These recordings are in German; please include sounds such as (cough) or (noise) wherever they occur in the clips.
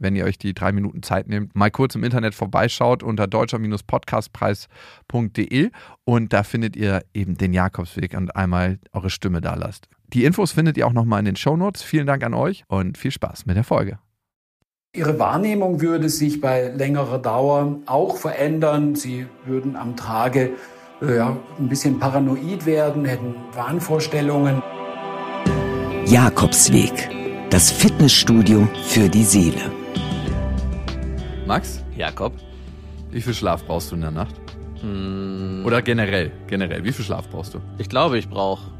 wenn ihr euch die drei Minuten Zeit nehmt, mal kurz im Internet vorbeischaut unter deutscher-podcastpreis.de und da findet ihr eben den Jakobsweg und einmal eure Stimme da lasst. Die Infos findet ihr auch nochmal in den Shownotes. Vielen Dank an euch und viel Spaß mit der Folge. Ihre Wahrnehmung würde sich bei längerer Dauer auch verändern. Sie würden am Tage äh, ja, ein bisschen paranoid werden, hätten Wahnvorstellungen. Jakobsweg, das Fitnessstudio für die Seele. Max? Jakob? Wie viel Schlaf brauchst du in der Nacht? Hm, Oder generell, generell, wie viel Schlaf brauchst du? ich glaube, ich brauche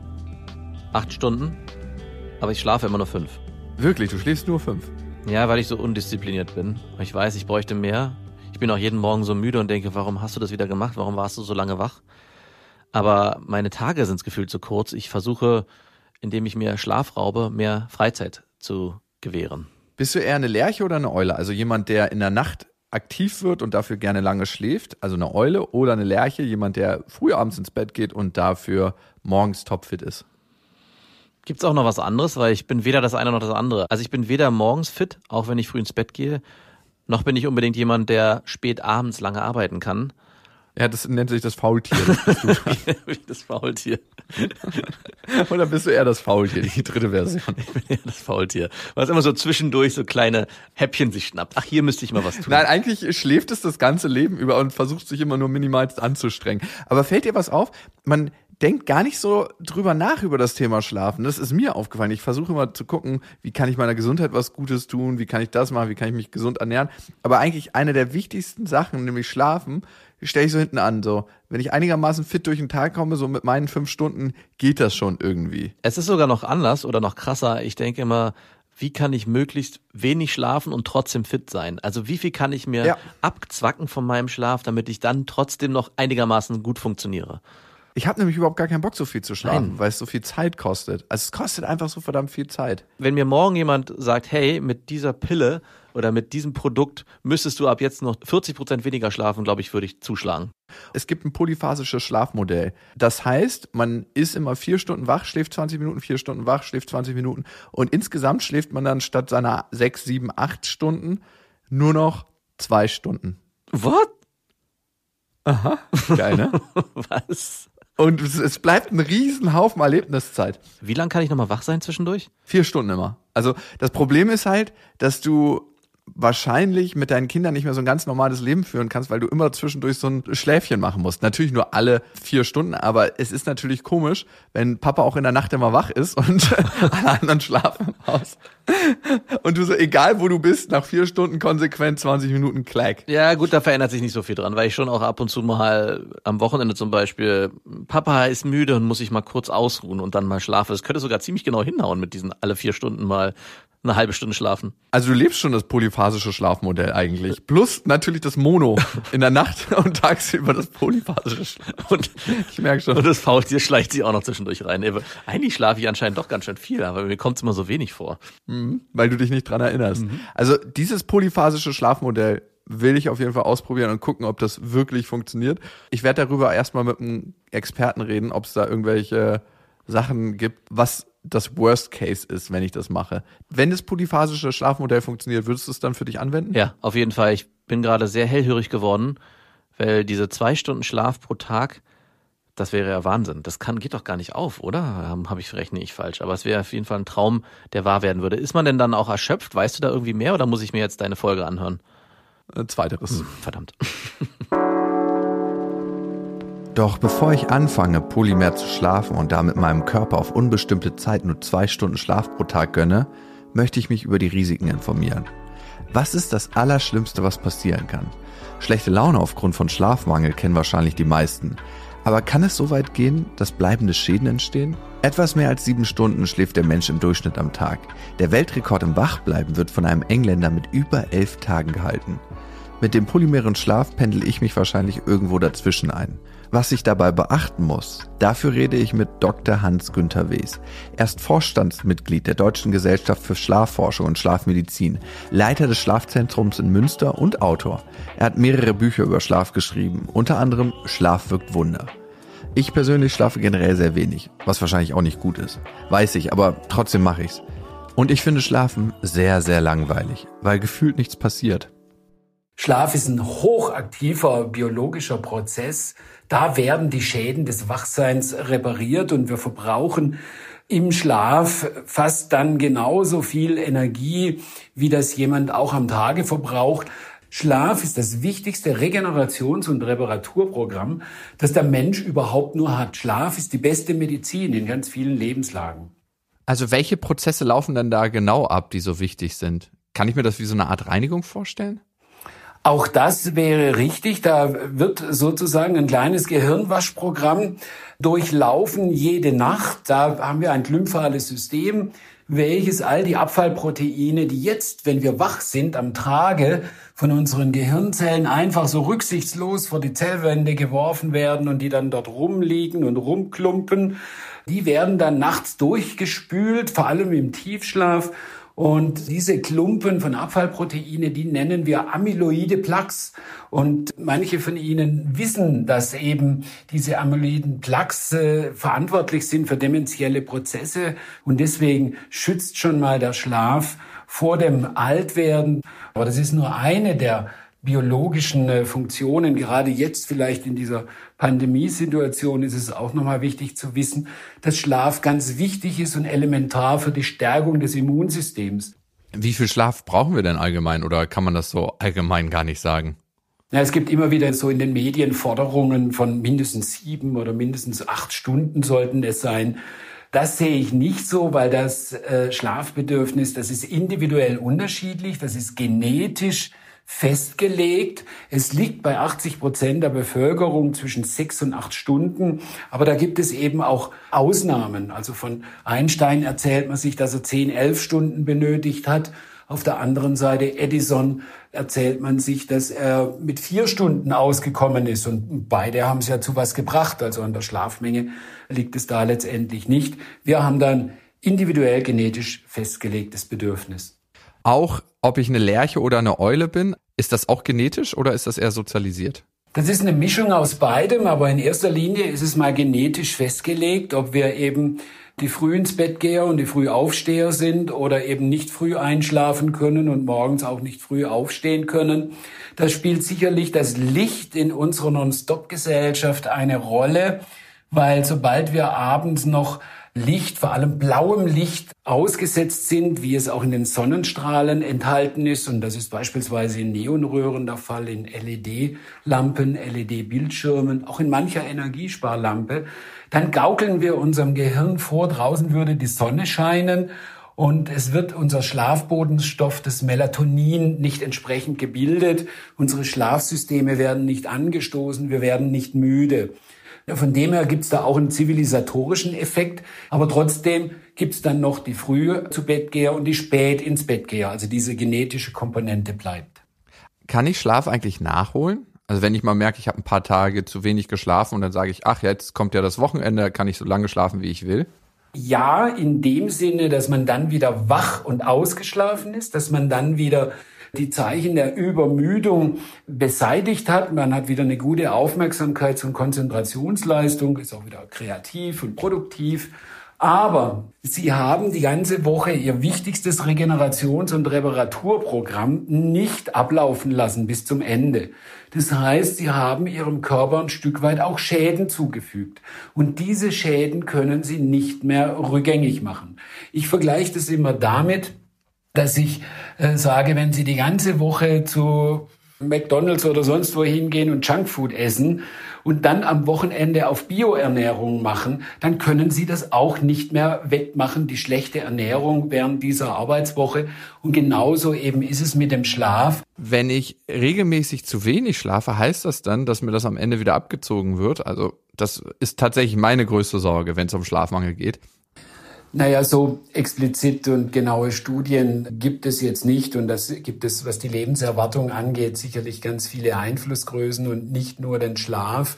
acht Stunden, aber ich schlafe immer nur fünf. Wirklich, du schläfst nur fünf. Ja, weil ich so undiszipliniert bin. Ich weiß, ich bräuchte mehr. Ich bin auch jeden Morgen so müde und denke, warum hast du das wieder gemacht? Warum warst du so lange wach? Aber meine Tage sind gefühlt zu kurz. Ich versuche, indem ich mir Schlaf raube, mehr Freizeit zu gewähren. Bist du eher eine Lerche oder eine Eule? Also jemand, der in der Nacht aktiv wird und dafür gerne lange schläft, also eine Eule, oder eine Lerche, jemand, der früh abends ins Bett geht und dafür morgens topfit ist. Gibt's auch noch was anderes, weil ich bin weder das eine noch das andere. Also ich bin weder morgens fit, auch wenn ich früh ins Bett gehe, noch bin ich unbedingt jemand, der spät abends lange arbeiten kann. Ja, das nennt sich das Faultier. Das (laughs) das Faultier. (laughs) oder bist du eher das Faultier, die dritte Version? Ich bin ja das Faultier. Was immer so zwischendurch so kleine Häppchen sich schnappt. Ach, hier müsste ich mal was tun. Nein, eigentlich schläft es das ganze Leben über und versucht sich immer nur minimalst anzustrengen. Aber fällt dir was auf? Man denkt gar nicht so drüber nach über das Thema Schlafen. Das ist mir aufgefallen. Ich versuche immer zu gucken, wie kann ich meiner Gesundheit was Gutes tun, wie kann ich das machen, wie kann ich mich gesund ernähren. Aber eigentlich eine der wichtigsten Sachen, nämlich Schlafen, stelle ich so hinten an. So, wenn ich einigermaßen fit durch den Tag komme, so mit meinen fünf Stunden, geht das schon irgendwie. Es ist sogar noch anders oder noch krasser. Ich denke immer, wie kann ich möglichst wenig schlafen und trotzdem fit sein? Also wie viel kann ich mir Ja. abzwacken von meinem Schlaf, damit ich dann trotzdem noch einigermaßen gut funktioniere? Ich habe nämlich überhaupt gar keinen Bock, so viel zu schlafen, weil es so viel Zeit kostet. Also es kostet einfach so verdammt viel Zeit. Wenn mir morgen jemand sagt, hey, mit dieser Pille oder mit diesem Produkt müsstest du ab jetzt noch 40 Prozent weniger schlafen, glaube ich, würde ich zuschlagen. Es gibt ein polyphasisches Schlafmodell. Das heißt, man ist immer vier Stunden wach, schläft 20 Minuten, vier Stunden wach, schläft 20 Minuten und insgesamt schläft man dann statt seiner sechs, sieben, acht Stunden nur noch zwei Stunden. What? Geil, ne? (laughs) Was? Und es, es bleibt ein Riesenhaufen Erlebniszeit. Wie lange kann ich nochmal wach sein zwischendurch? Vier Stunden immer. Also das Problem ist halt, dass du wahrscheinlich mit deinen Kindern nicht mehr so ein ganz normales Leben führen kannst, weil du immer zwischendurch so ein Schläfchen machen musst. Natürlich nur alle vier Stunden, aber es ist natürlich komisch, wenn Papa auch in der Nacht immer wach ist und (laughs) alle anderen schlafen im Haus. Und du so, egal wo du bist, nach vier Stunden konsequent 20 Minuten Clack. Ja, gut, da verändert sich nicht so viel dran, weil ich schon auch ab und zu mal am Wochenende zum Beispiel, Papa ist müde und muss sich mal kurz ausruhen und dann mal schlafen. Das könnte sogar ziemlich genau hinhauen mit diesen alle vier Stunden mal eine halbe Stunde schlafen. Also du lebst schon das polyphasische Schlafmodell eigentlich. Plus natürlich das Mono (laughs) in der Nacht und tagsüber das polyphasische Schlaf. Und, Ich merke schon. und das Faultier schleicht sich auch noch zwischendurch rein. Eigentlich schlafe ich anscheinend doch ganz schön viel, aber mir kommt es immer so wenig vor. weil du dich nicht dran erinnerst. Also dieses polyphasische Schlafmodell will ich auf jeden Fall ausprobieren und gucken, ob das wirklich funktioniert. Ich werde darüber erstmal mit einem Experten reden, ob es da irgendwelche Sachen gibt, was das Worst Case ist, wenn ich das mache. Wenn das polyphasische Schlafmodell funktioniert, würdest du es dann für dich anwenden? Ja, auf jeden Fall. Ich bin gerade sehr hellhörig geworden, weil diese zwei Stunden Schlaf pro Tag, das wäre ja Wahnsinn. Das kann, geht doch gar nicht auf, oder? Habe hab ich rechne ich falsch. Aber es wäre auf jeden Fall ein Traum, der wahr werden würde. Ist man denn dann auch erschöpft? Weißt du da irgendwie mehr oder muss ich mir jetzt deine Folge anhören? Äh, Zweiteres. Verdammt. (laughs) Doch bevor ich anfange, polymer zu schlafen und damit meinem Körper auf unbestimmte Zeit nur zwei Stunden Schlaf pro Tag gönne, möchte ich mich über die Risiken informieren. Was ist das Allerschlimmste, was passieren kann? Schlechte Laune aufgrund von Schlafmangel kennen wahrscheinlich die meisten. Aber kann es so weit gehen, dass bleibende Schäden entstehen? Etwas mehr als sieben Stunden schläft der Mensch im Durchschnitt am Tag. Der Weltrekord im Wachbleiben wird von einem Engländer mit über elf Tagen gehalten. Mit dem polymeren Schlaf pendel ich mich wahrscheinlich irgendwo dazwischen ein. Was ich dabei beachten muss, dafür rede ich mit Dr. Hans-Günther Wes. Er ist Vorstandsmitglied der Deutschen Gesellschaft für Schlafforschung und Schlafmedizin, Leiter des Schlafzentrums in Münster und Autor. Er hat mehrere Bücher über Schlaf geschrieben, unter anderem Schlaf wirkt Wunder. Ich persönlich schlafe generell sehr wenig, was wahrscheinlich auch nicht gut ist. Weiß ich, aber trotzdem mache ich's. Und ich finde Schlafen sehr, sehr langweilig, weil gefühlt nichts passiert. Schlaf ist ein hochaktiver biologischer Prozess. Da werden die Schäden des Wachseins repariert und wir verbrauchen im Schlaf fast dann genauso viel Energie, wie das jemand auch am Tage verbraucht. Schlaf ist das wichtigste Regenerations- und Reparaturprogramm, das der Mensch überhaupt nur hat. Schlaf ist die beste Medizin in ganz vielen Lebenslagen. Also welche Prozesse laufen denn da genau ab, die so wichtig sind? Kann ich mir das wie so eine Art Reinigung vorstellen? Auch das wäre richtig. Da wird sozusagen ein kleines Gehirnwaschprogramm durchlaufen jede Nacht. Da haben wir ein glymphales System, welches all die Abfallproteine, die jetzt, wenn wir wach sind, am Tage von unseren Gehirnzellen einfach so rücksichtslos vor die Zellwände geworfen werden und die dann dort rumliegen und rumklumpen, die werden dann nachts durchgespült, vor allem im Tiefschlaf und diese Klumpen von Abfallproteine, die nennen wir amyloide Plaques. Und manche von Ihnen wissen, dass eben diese amyloiden Plaques äh, verantwortlich sind für dementielle Prozesse. Und deswegen schützt schon mal der Schlaf vor dem Altwerden. Aber das ist nur eine der biologischen äh, Funktionen. Gerade jetzt vielleicht in dieser Pandemiesituation ist es auch nochmal wichtig zu wissen, dass Schlaf ganz wichtig ist und elementar für die Stärkung des Immunsystems. Wie viel Schlaf brauchen wir denn allgemein oder kann man das so allgemein gar nicht sagen? Ja, es gibt immer wieder so in den Medien Forderungen von mindestens sieben oder mindestens acht Stunden sollten es sein. Das sehe ich nicht so, weil das äh, Schlafbedürfnis, das ist individuell unterschiedlich, das ist genetisch festgelegt. Es liegt bei 80 Prozent der Bevölkerung zwischen sechs und acht Stunden. Aber da gibt es eben auch Ausnahmen. Also von Einstein erzählt man sich, dass er zehn, elf Stunden benötigt hat. Auf der anderen Seite Edison erzählt man sich, dass er mit vier Stunden ausgekommen ist. Und beide haben es ja zu was gebracht. Also an der Schlafmenge liegt es da letztendlich nicht. Wir haben dann individuell genetisch festgelegtes Bedürfnis. Auch ob ich eine Lerche oder eine Eule bin, ist das auch genetisch oder ist das eher sozialisiert? Das ist eine Mischung aus beidem, aber in erster Linie ist es mal genetisch festgelegt, ob wir eben die früh ins Bett geher und die Frühaufsteher sind oder eben nicht früh einschlafen können und morgens auch nicht früh aufstehen können. Das spielt sicherlich das Licht in unserer Non-Stop-Gesellschaft eine Rolle, weil sobald wir abends noch Licht, vor allem blauem Licht ausgesetzt sind, wie es auch in den Sonnenstrahlen enthalten ist. Und das ist beispielsweise in Neonröhren der Fall, in LED-Lampen, LED-Bildschirmen, auch in mancher Energiesparlampe. Dann gaukeln wir unserem Gehirn vor, draußen würde die Sonne scheinen und es wird unser Schlafbodenstoff, das Melatonin, nicht entsprechend gebildet. Unsere Schlafsysteme werden nicht angestoßen, wir werden nicht müde. Von dem her gibt es da auch einen zivilisatorischen Effekt, aber trotzdem gibt es dann noch die frühe zu Bettgeher und die spät ins Bettgeher. Also diese genetische Komponente bleibt. Kann ich Schlaf eigentlich nachholen? Also wenn ich mal merke, ich habe ein paar Tage zu wenig geschlafen und dann sage ich, ach, jetzt kommt ja das Wochenende, kann ich so lange schlafen, wie ich will. Ja, in dem Sinne, dass man dann wieder wach und ausgeschlafen ist, dass man dann wieder die Zeichen der Übermüdung beseitigt hat. Man hat wieder eine gute Aufmerksamkeits- und Konzentrationsleistung, ist auch wieder kreativ und produktiv. Aber Sie haben die ganze Woche Ihr wichtigstes Regenerations- und Reparaturprogramm nicht ablaufen lassen bis zum Ende. Das heißt, Sie haben Ihrem Körper ein Stück weit auch Schäden zugefügt. Und diese Schäden können Sie nicht mehr rückgängig machen. Ich vergleiche das immer damit, dass ich äh, sage, wenn Sie die ganze Woche zu McDonald's oder sonst wo hingehen und Junkfood essen und dann am Wochenende auf Bioernährung machen, dann können Sie das auch nicht mehr wettmachen, die schlechte Ernährung während dieser Arbeitswoche. Und genauso eben ist es mit dem Schlaf. Wenn ich regelmäßig zu wenig schlafe, heißt das dann, dass mir das am Ende wieder abgezogen wird? Also das ist tatsächlich meine größte Sorge, wenn es um Schlafmangel geht. Naja, so explizit und genaue Studien gibt es jetzt nicht und das gibt es, was die Lebenserwartung angeht, sicherlich ganz viele Einflussgrößen und nicht nur den Schlaf.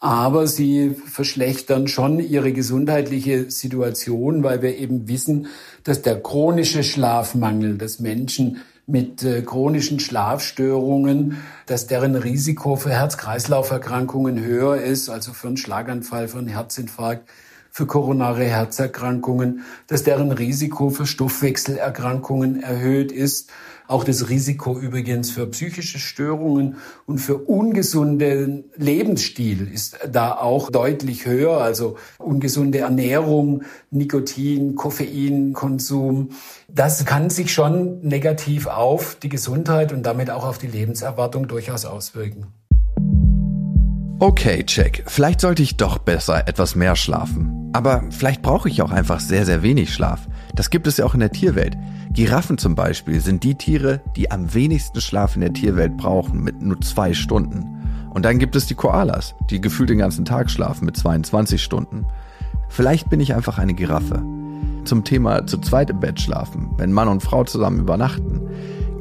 aber sie verschlechtern schon ihre gesundheitliche Situation, weil wir eben wissen, dass der chronische Schlafmangel, dass Menschen mit äh, chronischen Schlafstörungen, dass deren Risiko für Herz-Kreislauf-Erkrankungen höher ist, also für einen Schlaganfall, für einen Herzinfarkt, für koronare Herzerkrankungen, dass deren Risiko für Stoffwechselerkrankungen erhöht ist. Auch das Risiko übrigens für psychische Störungen und für ungesunden Lebensstil ist da auch deutlich höher. Also ungesunde Ernährung, Nikotin, Koffeinkonsum. Das kann sich schon negativ auf die Gesundheit und damit auch auf die Lebenserwartung durchaus auswirken. Okay, check. Vielleicht sollte ich doch besser etwas mehr schlafen. Aber vielleicht brauche ich auch einfach sehr, sehr wenig Schlaf. Das gibt es ja auch in der Tierwelt. Giraffen zum Beispiel sind die Tiere, die am wenigsten Schlaf in der Tierwelt brauchen, mit nur zwei Stunden. Und dann gibt es die Koalas, die gefühlt den ganzen Tag schlafen mit 22 Stunden. Vielleicht bin ich einfach eine Giraffe. Zum Thema zu zweit im Bett schlafen, wenn Mann und Frau zusammen übernachten,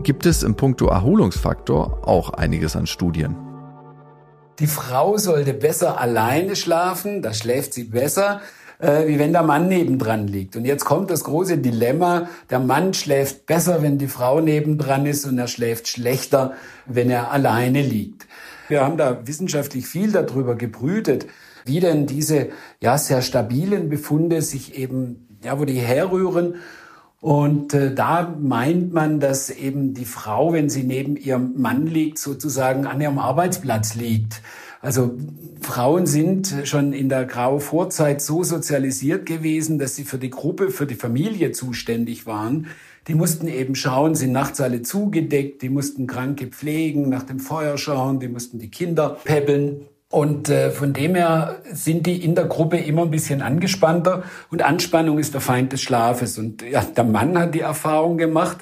gibt es im Punkto Erholungsfaktor auch einiges an Studien. Die Frau sollte besser alleine schlafen, da schläft sie besser, äh, wie wenn der Mann nebendran liegt. Und jetzt kommt das große Dilemma, der Mann schläft besser, wenn die Frau nebendran ist und er schläft schlechter, wenn er alleine liegt. Wir haben da wissenschaftlich viel darüber gebrütet, wie denn diese ja sehr stabilen Befunde sich eben ja wo die herrühren und äh, da meint man, dass eben die Frau, wenn sie neben ihrem Mann liegt, sozusagen an ihrem Arbeitsplatz liegt. Also Frauen sind schon in der Grau Vorzeit so sozialisiert gewesen, dass sie für die Gruppe, für die Familie zuständig waren. Die mussten eben schauen, sind nachts alle zugedeckt, die mussten Kranke pflegen, nach dem Feuer schauen, die mussten die Kinder peppeln. Und äh, von dem her sind die in der Gruppe immer ein bisschen angespannter. Und Anspannung ist der Feind des Schlafes. Und ja, der Mann hat die Erfahrung gemacht,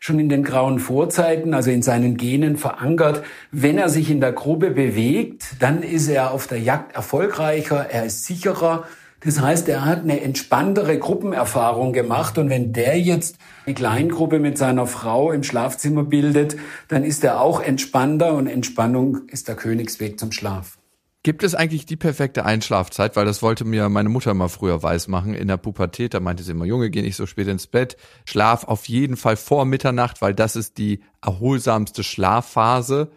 schon in den grauen Vorzeiten, also in seinen Genen verankert, wenn er sich in der Gruppe bewegt, dann ist er auf der Jagd erfolgreicher, er ist sicherer. Das heißt, er hat eine entspanntere Gruppenerfahrung gemacht. Und wenn der jetzt eine Kleingruppe mit seiner Frau im Schlafzimmer bildet, dann ist er auch entspannter und Entspannung ist der Königsweg zum Schlaf. Gibt es eigentlich die perfekte Einschlafzeit? Weil das wollte mir meine Mutter mal früher weismachen. In der Pubertät, da meinte sie immer, Junge, geh nicht so spät ins Bett. Schlaf auf jeden Fall vor Mitternacht, weil das ist die erholsamste Schlafphase.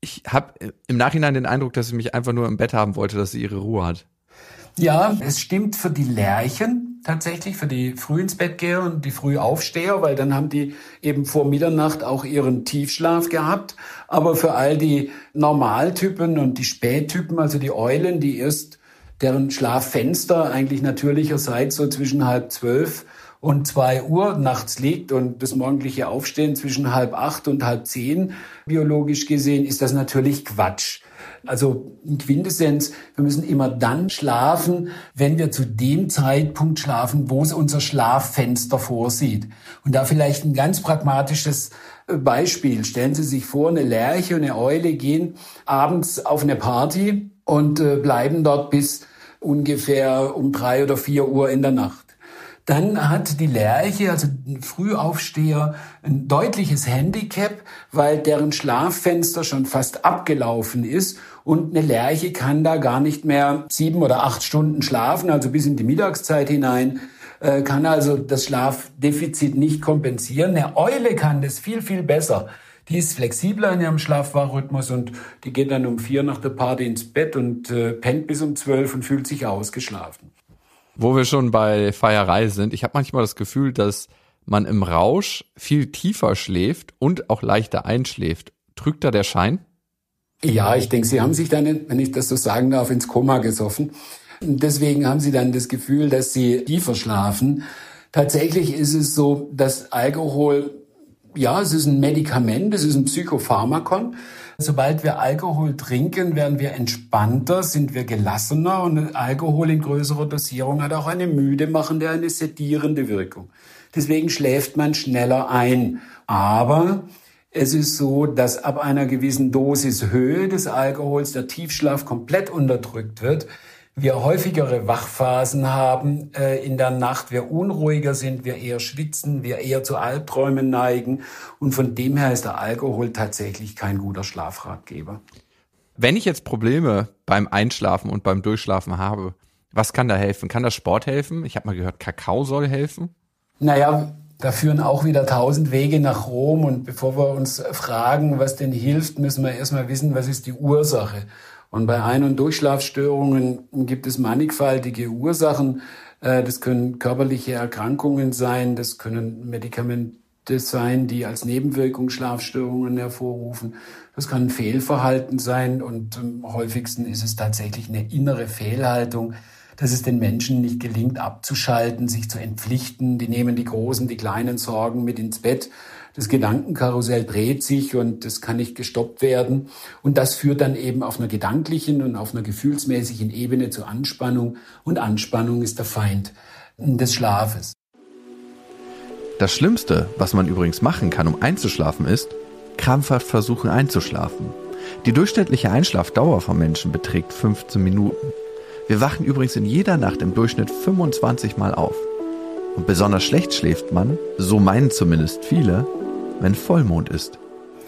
Ich habe im Nachhinein den Eindruck, dass sie mich einfach nur im Bett haben wollte, dass sie ihre Ruhe hat. Ja, es stimmt für die Lerchen tatsächlich, für die früh ins Bett geher und die Frühaufsteher, weil dann haben die eben vor Mitternacht auch ihren Tiefschlaf gehabt. Aber für all die Normaltypen und die Spättypen, also die Eulen, die erst deren Schlaffenster eigentlich natürlicherseits so zwischen halb zwölf und zwei Uhr nachts liegt und das morgendliche Aufstehen zwischen halb acht und halb zehn, biologisch gesehen, ist das natürlich Quatsch. Also in Quintessenz, wir müssen immer dann schlafen, wenn wir zu dem Zeitpunkt schlafen, wo es unser Schlaffenster vorsieht. Und da vielleicht ein ganz pragmatisches äh, Beispiel. Stellen Sie sich vor, eine Lerche und eine Eule gehen abends auf eine Party und äh, bleiben dort bis ungefähr um drei oder vier Uhr in der Nacht. Dann hat die Lerche, also ein Frühaufsteher, ein deutliches Handicap, weil deren Schlaffenster schon fast abgelaufen ist und eine Lerche kann da gar nicht mehr sieben oder acht Stunden schlafen, also bis in die Mittagszeit hinein, äh, kann also das Schlafdefizit nicht kompensieren. Eine Eule kann das viel, viel besser. Die ist flexibler in ihrem Schlafwachrhythmus und die geht dann um vier nach der Party ins Bett und äh, pennt bis um zwölf und fühlt sich ausgeschlafen. Wo wir schon bei Feierei sind, ich habe manchmal das Gefühl, dass man im Rausch viel tiefer schläft und auch leichter einschläft. Trügt da der Schein? Ja, ich denke, Sie haben sich dann, wenn ich das so sagen darf, ins Koma gesoffen. Deswegen haben Sie dann das Gefühl, dass Sie tiefer schlafen. Tatsächlich ist es so, dass Alkohol, ja, es ist ein Medikament, es ist ein Psychopharmakon. Sobald wir Alkohol trinken, werden wir entspannter, sind wir gelassener und Alkohol in größerer Dosierung hat auch eine müde machende, eine sedierende Wirkung. Deswegen schläft man schneller ein. Aber es ist so, dass ab einer gewissen Dosis Höhe des Alkohols der Tiefschlaf komplett unterdrückt wird wir häufigere Wachphasen haben äh, in der Nacht, wir unruhiger sind, wir eher schwitzen, wir eher zu Albträumen neigen. Und von dem her ist der Alkohol tatsächlich kein guter Schlafratgeber. Wenn ich jetzt Probleme beim Einschlafen und beim Durchschlafen habe, was kann da helfen? Kann das Sport helfen? Ich habe mal gehört, Kakao soll helfen. Naja, da führen auch wieder tausend Wege nach Rom. Und bevor wir uns fragen, was denn hilft, müssen wir erstmal wissen, was ist die Ursache. Und bei Ein- und Durchschlafstörungen gibt es mannigfaltige Ursachen. Äh, das können körperliche Erkrankungen sein, das können Medikamente sein, die als Nebenwirkung Schlafstörungen hervorrufen. Das kann Fehlverhalten sein und am häufigsten ist es tatsächlich eine innere Fehlhaltung, dass es den Menschen nicht gelingt, abzuschalten, sich zu entpflichten. Die nehmen die großen, die kleinen Sorgen mit ins Bett. Das Gedankenkarussell dreht sich und das kann nicht gestoppt werden. Und das führt dann eben auf einer gedanklichen und auf einer gefühlsmäßigen Ebene zu Anspannung. Und Anspannung ist der Feind des Schlafes. Das Schlimmste, was man übrigens machen kann, um einzuschlafen, ist, krampfhaft versuchen einzuschlafen. Die durchschnittliche Einschlafdauer von Menschen beträgt 15 Minuten. Wir wachen übrigens in jeder Nacht im Durchschnitt 25 Mal auf. Und besonders schlecht schläft man, so meinen zumindest viele, wenn Vollmond ist.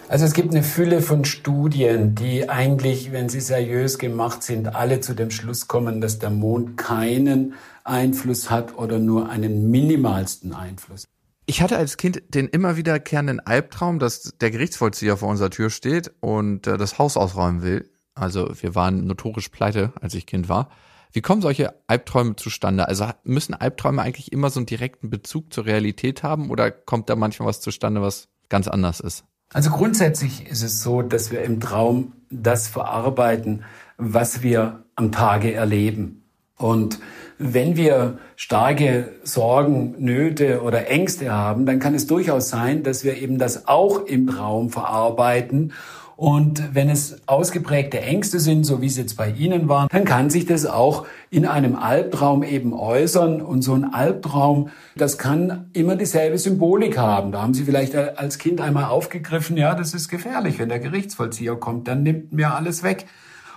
Also es gibt eine Fülle von Studien, die eigentlich, wenn sie seriös gemacht sind, alle zu dem Schluss kommen, dass der Mond keinen Einfluss hat oder nur einen minimalsten Einfluss. Ich hatte als Kind den immer wiederkehrenden Albtraum, dass der Gerichtsvollzieher vor unserer Tür steht und äh, das Haus ausräumen will. Also wir waren notorisch pleite, als ich Kind war. Wie kommen solche Albträume zustande? Also müssen Albträume eigentlich immer so einen direkten Bezug zur Realität haben oder kommt da manchmal was zustande, was ganz anders ist? Also grundsätzlich ist es so, dass wir im Traum das verarbeiten, was wir am Tage erleben. Und wenn wir starke Sorgen, Nöte oder Ängste haben, dann kann es durchaus sein, dass wir eben das auch im Traum verarbeiten und wenn es ausgeprägte Ängste sind, so wie es jetzt bei Ihnen waren, dann kann sich das auch in einem Albtraum eben äußern. Und so ein Albtraum, das kann immer dieselbe Symbolik haben. Da haben Sie vielleicht als Kind einmal aufgegriffen, ja, das ist gefährlich. Wenn der Gerichtsvollzieher kommt, dann nimmt mir alles weg.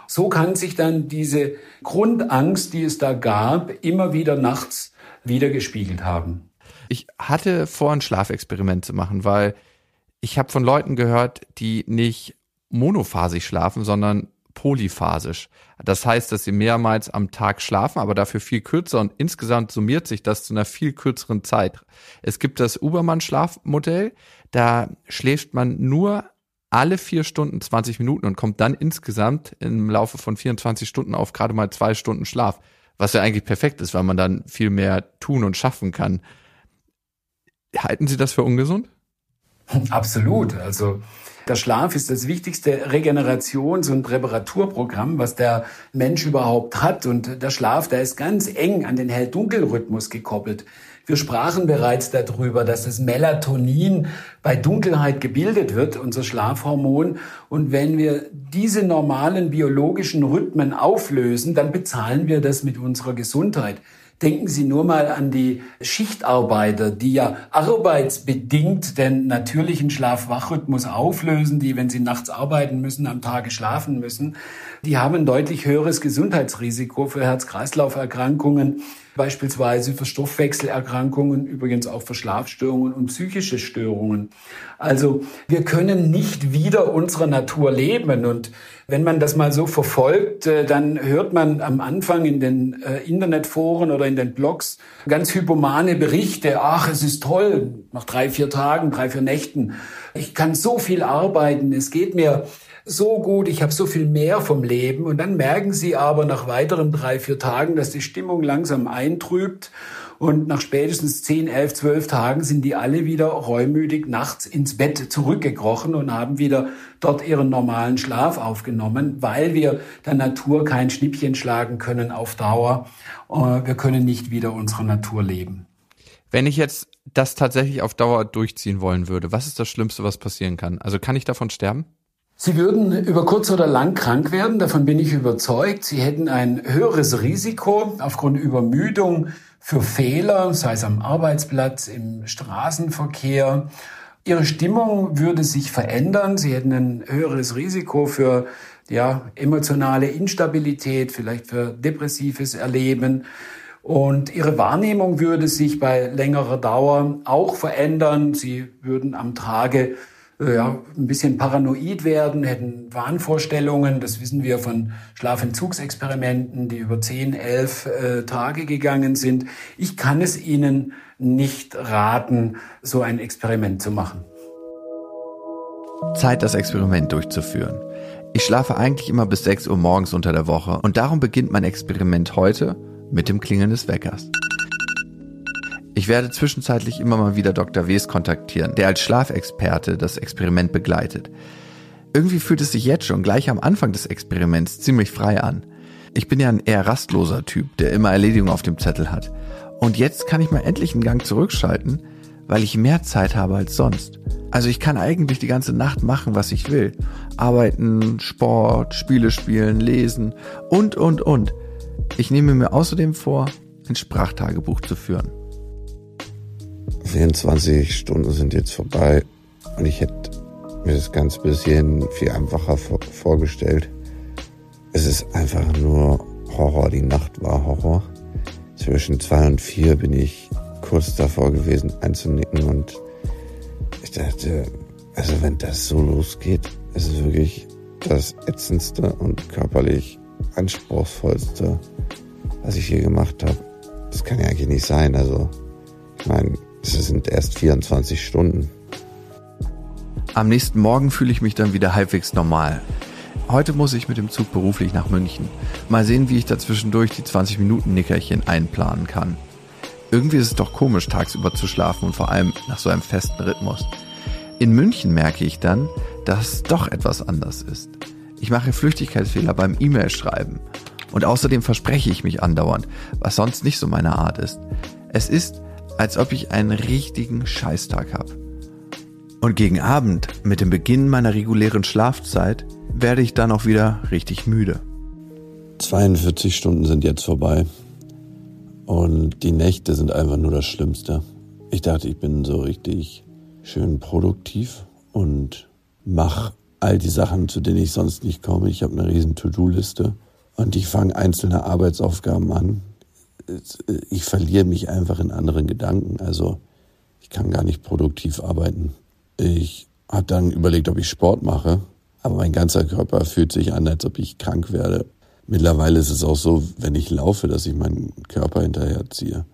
So kann sich dann diese Grundangst, die es da gab, immer wieder nachts wiedergespiegelt haben. Ich hatte vor, ein Schlafexperiment zu machen, weil ich habe von Leuten gehört, die nicht monophasig schlafen, sondern polyphasisch. Das heißt, dass sie mehrmals am Tag schlafen, aber dafür viel kürzer und insgesamt summiert sich das zu einer viel kürzeren Zeit. Es gibt das Ubermann-Schlafmodell, da schläft man nur alle vier Stunden 20 Minuten und kommt dann insgesamt im Laufe von 24 Stunden auf gerade mal zwei Stunden Schlaf. Was ja eigentlich perfekt ist, weil man dann viel mehr tun und schaffen kann. Halten Sie das für ungesund? Absolut. Also der Schlaf ist das wichtigste Regenerations- und Reparaturprogramm, was der Mensch überhaupt hat. Und der Schlaf, der ist ganz eng an den Hell-Dunkel-Rhythmus gekoppelt. Wir sprachen bereits darüber, dass das Melatonin bei Dunkelheit gebildet wird, unser Schlafhormon. Und wenn wir diese normalen biologischen Rhythmen auflösen, dann bezahlen wir das mit unserer Gesundheit. Denken Sie nur mal an die Schichtarbeiter, die ja arbeitsbedingt den natürlichen Schlaf-Wach-Rhythmus auflösen, die, wenn sie nachts arbeiten müssen, am Tage schlafen müssen. Die haben ein deutlich höheres Gesundheitsrisiko für Herz-Kreislauf-Erkrankungen beispielsweise für Stoffwechselerkrankungen, übrigens auch für Schlafstörungen und psychische Störungen. Also wir können nicht wieder unserer Natur leben und wenn man das mal so verfolgt, äh, dann hört man am Anfang in den äh, Internetforen oder in den Blogs ganz hypomane Berichte. Ach, es ist toll, nach drei, vier Tagen, drei, vier Nächten. Ich kann so viel arbeiten, es geht mir so gut, ich habe so viel mehr vom Leben. Und dann merken sie aber nach weiteren drei, vier Tagen, dass die Stimmung langsam eintrübt. Und nach spätestens zehn, elf, zwölf Tagen sind die alle wieder reumütig nachts ins Bett zurückgekrochen und haben wieder dort ihren normalen Schlaf aufgenommen, weil wir der Natur kein Schnippchen schlagen können auf Dauer. Äh, wir können nicht wieder unserer Natur leben. Wenn ich jetzt das tatsächlich auf Dauer durchziehen wollen würde, was ist das Schlimmste, was passieren kann? Also kann ich davon sterben? Sie würden über kurz oder lang krank werden, davon bin ich überzeugt. Sie hätten ein höheres Risiko aufgrund Übermüdung für Fehler, sei es am Arbeitsplatz, im Straßenverkehr. Ihre Stimmung würde sich verändern. Sie hätten ein höheres Risiko für ja, emotionale Instabilität, vielleicht für depressives Erleben. Und ihre Wahrnehmung würde sich bei längerer Dauer auch verändern. Sie würden am Tage ja, ein bisschen paranoid werden, hätten Wahnvorstellungen. Das wissen wir von Schlafentzugsexperimenten, die über 10, 11 äh, Tage gegangen sind. Ich kann es Ihnen nicht raten, so ein Experiment zu machen. Zeit, das Experiment durchzuführen. Ich schlafe eigentlich immer bis 6 Uhr morgens unter der Woche und darum beginnt mein Experiment heute mit dem Klingeln des Weckers. Ich werde zwischenzeitlich immer mal wieder Dr. Ws kontaktieren, der als Schlafexperte das Experiment begleitet. Irgendwie fühlt es sich jetzt schon gleich am Anfang des Experiments ziemlich frei an. Ich bin ja ein eher rastloser Typ, der immer Erledigungen auf dem Zettel hat. Und jetzt kann ich mal endlich einen Gang zurückschalten, weil ich mehr Zeit habe als sonst. Also ich kann eigentlich die ganze Nacht machen, was ich will. Arbeiten, Sport, Spiele spielen, lesen und, und, und. Ich nehme mir außerdem vor, ein Sprachtagebuch zu führen. 24 Stunden sind jetzt vorbei und ich hätte mir das ganz bisschen viel einfacher vorgestellt. Es ist einfach nur Horror. Die Nacht war Horror. Zwischen zwei und vier bin ich kurz davor gewesen einzunicken und ich dachte, also wenn das so losgeht, ist es wirklich das ätzendste und körperlich anspruchsvollste, was ich je gemacht habe. Das kann ja eigentlich nicht sein. Also, ich meine, es sind erst 24 Stunden. Am nächsten Morgen fühle ich mich dann wieder halbwegs normal. Heute muss ich mit dem Zug beruflich nach München. Mal sehen, wie ich dazwischendurch die 20 Minuten Nickerchen einplanen kann. Irgendwie ist es doch komisch, tagsüber zu schlafen und vor allem nach so einem festen Rhythmus. In München merke ich dann, dass es doch etwas anders ist. Ich mache Flüchtigkeitsfehler beim E-Mail-Schreiben. Und außerdem verspreche ich mich andauernd, was sonst nicht so meine Art ist. Es ist, als ob ich einen richtigen Scheißtag habe. Und gegen Abend, mit dem Beginn meiner regulären Schlafzeit, werde ich dann auch wieder richtig müde. 42 Stunden sind jetzt vorbei. Und die Nächte sind einfach nur das Schlimmste. Ich dachte, ich bin so richtig schön produktiv und mache all die Sachen, zu denen ich sonst nicht komme. Ich habe eine riesen To-Do-Liste und ich fange einzelne Arbeitsaufgaben an, ich verliere mich einfach in anderen Gedanken. Also ich kann gar nicht produktiv arbeiten. Ich habe dann überlegt, ob ich Sport mache, aber mein ganzer Körper fühlt sich an, als ob ich krank werde. Mittlerweile ist es auch so, wenn ich laufe, dass ich meinen Körper hinterherziehe.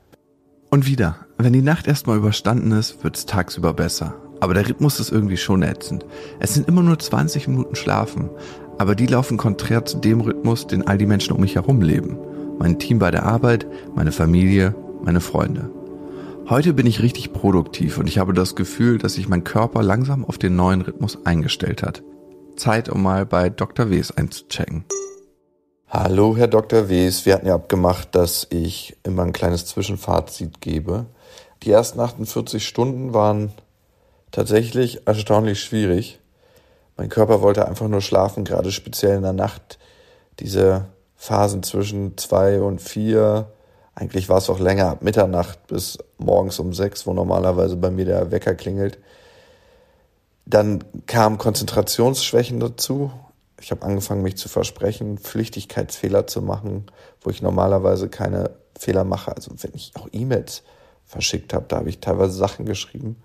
Und wieder, wenn die Nacht erstmal überstanden ist, wird es tagsüber besser. Aber der Rhythmus ist irgendwie schon ätzend. Es sind immer nur 20 Minuten schlafen, aber die laufen konträr zu dem Rhythmus, den all die Menschen um mich herum leben mein Team bei der Arbeit, meine Familie, meine Freunde. Heute bin ich richtig produktiv und ich habe das Gefühl, dass sich mein Körper langsam auf den neuen Rhythmus eingestellt hat. Zeit, um mal bei Dr. Ws einzuchecken. Hallo, Herr Dr. Ws. Wir hatten ja abgemacht, dass ich immer ein kleines Zwischenfazit gebe. Die ersten 48 Stunden waren tatsächlich erstaunlich schwierig. Mein Körper wollte einfach nur schlafen, gerade speziell in der Nacht. Diese Phasen zwischen zwei und vier. Eigentlich war es auch länger, ab Mitternacht bis morgens um sechs, wo normalerweise bei mir der Wecker klingelt. Dann kamen Konzentrationsschwächen dazu. Ich habe angefangen, mich zu versprechen, Flüchtigkeitsfehler zu machen, wo ich normalerweise keine Fehler mache. Also wenn ich auch E-Mails verschickt habe, da habe ich teilweise Sachen geschrieben.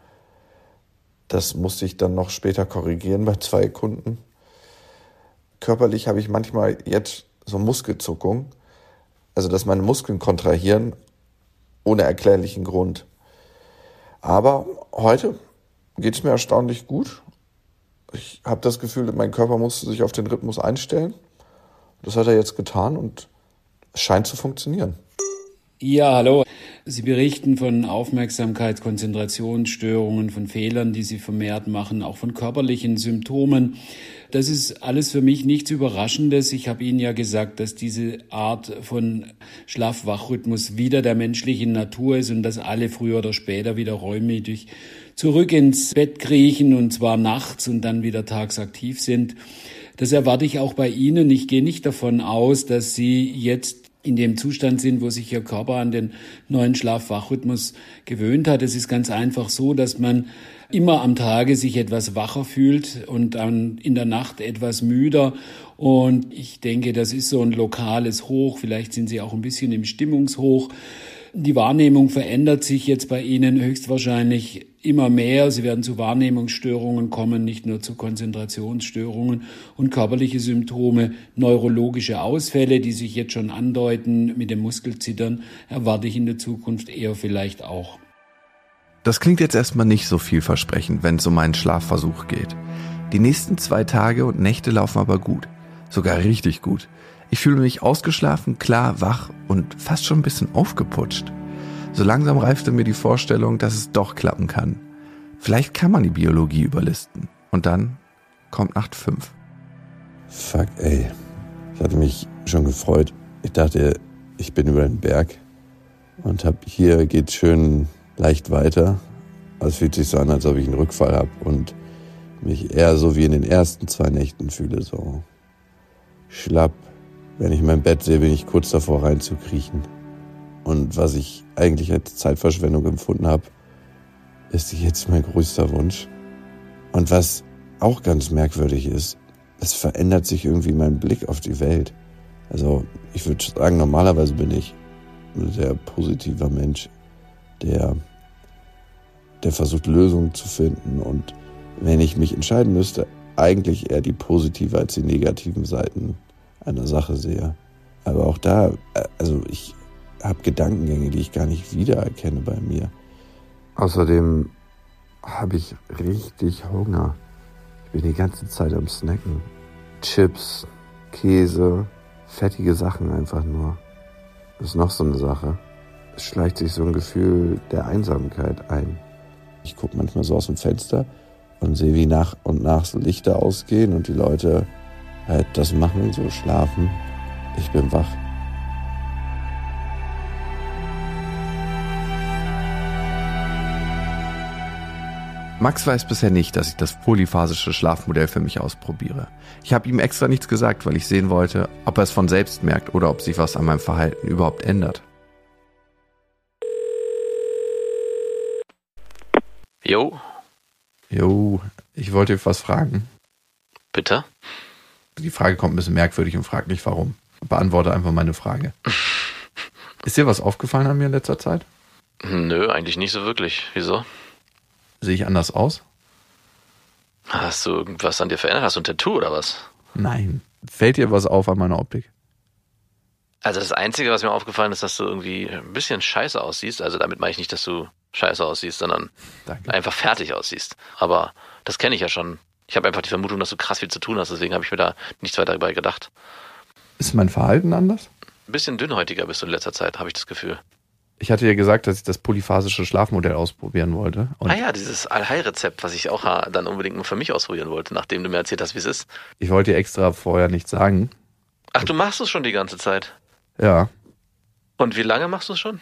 Das musste ich dann noch später korrigieren bei zwei Kunden. Körperlich habe ich manchmal jetzt so Muskelzuckung, also dass meine Muskeln kontrahieren ohne erklärlichen Grund. Aber heute geht es mir erstaunlich gut. Ich habe das Gefühl, mein Körper musste sich auf den Rhythmus einstellen. Das hat er jetzt getan und es scheint zu funktionieren. Ja, hallo. Sie berichten von Aufmerksamkeit, Konzentrationsstörungen, von Fehlern, die Sie vermehrt machen, auch von körperlichen Symptomen. Das ist alles für mich nichts Überraschendes. Ich habe Ihnen ja gesagt, dass diese Art von Schlaf-Wach-Rhythmus wieder der menschlichen Natur ist und dass alle früher oder später wieder räumig zurück ins Bett kriechen und zwar nachts und dann wieder tagsaktiv sind. Das erwarte ich auch bei Ihnen. Ich gehe nicht davon aus, dass Sie jetzt in dem Zustand sind, wo sich Ihr Körper an den neuen Schlaf-Wach-Rhythmus gewöhnt hat. Es ist ganz einfach so, dass man immer am Tage sich etwas wacher fühlt und dann in der Nacht etwas müder. Und ich denke, das ist so ein lokales Hoch. Vielleicht sind Sie auch ein bisschen im Stimmungshoch. Die Wahrnehmung verändert sich jetzt bei Ihnen höchstwahrscheinlich immer mehr. Sie werden zu Wahrnehmungsstörungen kommen, nicht nur zu Konzentrationsstörungen und körperliche Symptome, neurologische Ausfälle, die sich jetzt schon andeuten mit dem Muskelzittern, erwarte ich in der Zukunft eher vielleicht auch. Das klingt jetzt erstmal nicht so vielversprechend, wenn es um einen Schlafversuch geht. Die nächsten zwei Tage und Nächte laufen aber gut. Sogar richtig gut. Ich fühle mich ausgeschlafen, klar, wach und fast schon ein bisschen aufgeputscht. So langsam reifte mir die Vorstellung, dass es doch klappen kann. Vielleicht kann man die Biologie überlisten. Und dann kommt Nacht 5. Fuck, ey. Ich hatte mich schon gefreut. Ich dachte, ich bin über den Berg und hab hier geht's schön leicht weiter. Es fühlt sich so an, als ob ich einen Rückfall habe und mich eher so wie in den ersten zwei Nächten fühle, so schlapp. Wenn ich mein Bett sehe, bin ich kurz davor reinzukriechen. Und was ich eigentlich als Zeitverschwendung empfunden habe, ist jetzt mein größter Wunsch. Und was auch ganz merkwürdig ist, es verändert sich irgendwie mein Blick auf die Welt. Also ich würde sagen, normalerweise bin ich ein sehr positiver Mensch, der, der versucht Lösungen zu finden. Und wenn ich mich entscheiden müsste, eigentlich eher die positive als die negativen Seiten einer Sache sehe. Aber auch da, also ich habe Gedankengänge, die ich gar nicht wiedererkenne bei mir. Außerdem habe ich richtig Hunger. Ich bin die ganze Zeit am Snacken. Chips, Käse, fettige Sachen einfach nur. Das ist noch so eine Sache. Es schleicht sich so ein Gefühl der Einsamkeit ein. Ich gucke manchmal so aus dem Fenster und sehe, wie nach und nach so Lichter ausgehen und die Leute halt das machen, so schlafen. Ich bin wach. Max weiß bisher nicht, dass ich das polyphasische Schlafmodell für mich ausprobiere. Ich habe ihm extra nichts gesagt, weil ich sehen wollte, ob er es von selbst merkt oder ob sich was an meinem Verhalten überhaupt ändert. Jo, Jo, ich wollte was fragen. bitte? Die Frage kommt ein bisschen merkwürdig und frag nicht warum. Beantworte einfach meine Frage. (laughs) Ist dir was aufgefallen an mir in letzter Zeit? Nö, eigentlich nicht so wirklich. Wieso? Sehe ich anders aus? Hast du irgendwas an dir verändert? Hast du ein Tattoo oder was? Nein. Fällt dir was auf an meiner Optik? Also das Einzige, was mir aufgefallen ist, dass du irgendwie ein bisschen scheiße aussiehst. Also damit meine ich nicht, dass du scheiße aussiehst, sondern Danke. einfach fertig aussiehst. Aber das kenne ich ja schon. Ich habe einfach die Vermutung, dass du krass viel zu tun hast, deswegen habe ich mir da nichts weiter dabei gedacht. Ist mein Verhalten anders? Ein bisschen dünnhäutiger bist du in letzter Zeit, habe ich das Gefühl. Ich hatte ja gesagt, dass ich das polyphasische Schlafmodell ausprobieren wollte. Und ah ja, dieses Allheilrezept, was ich auch dann unbedingt mal für mich ausprobieren wollte, nachdem du mir erzählt hast, wie es ist. ich wollte dir extra vorher nichts sagen. Ach, du machst es schon die ganze Zeit. Ja, Und wie lange machst du es schon?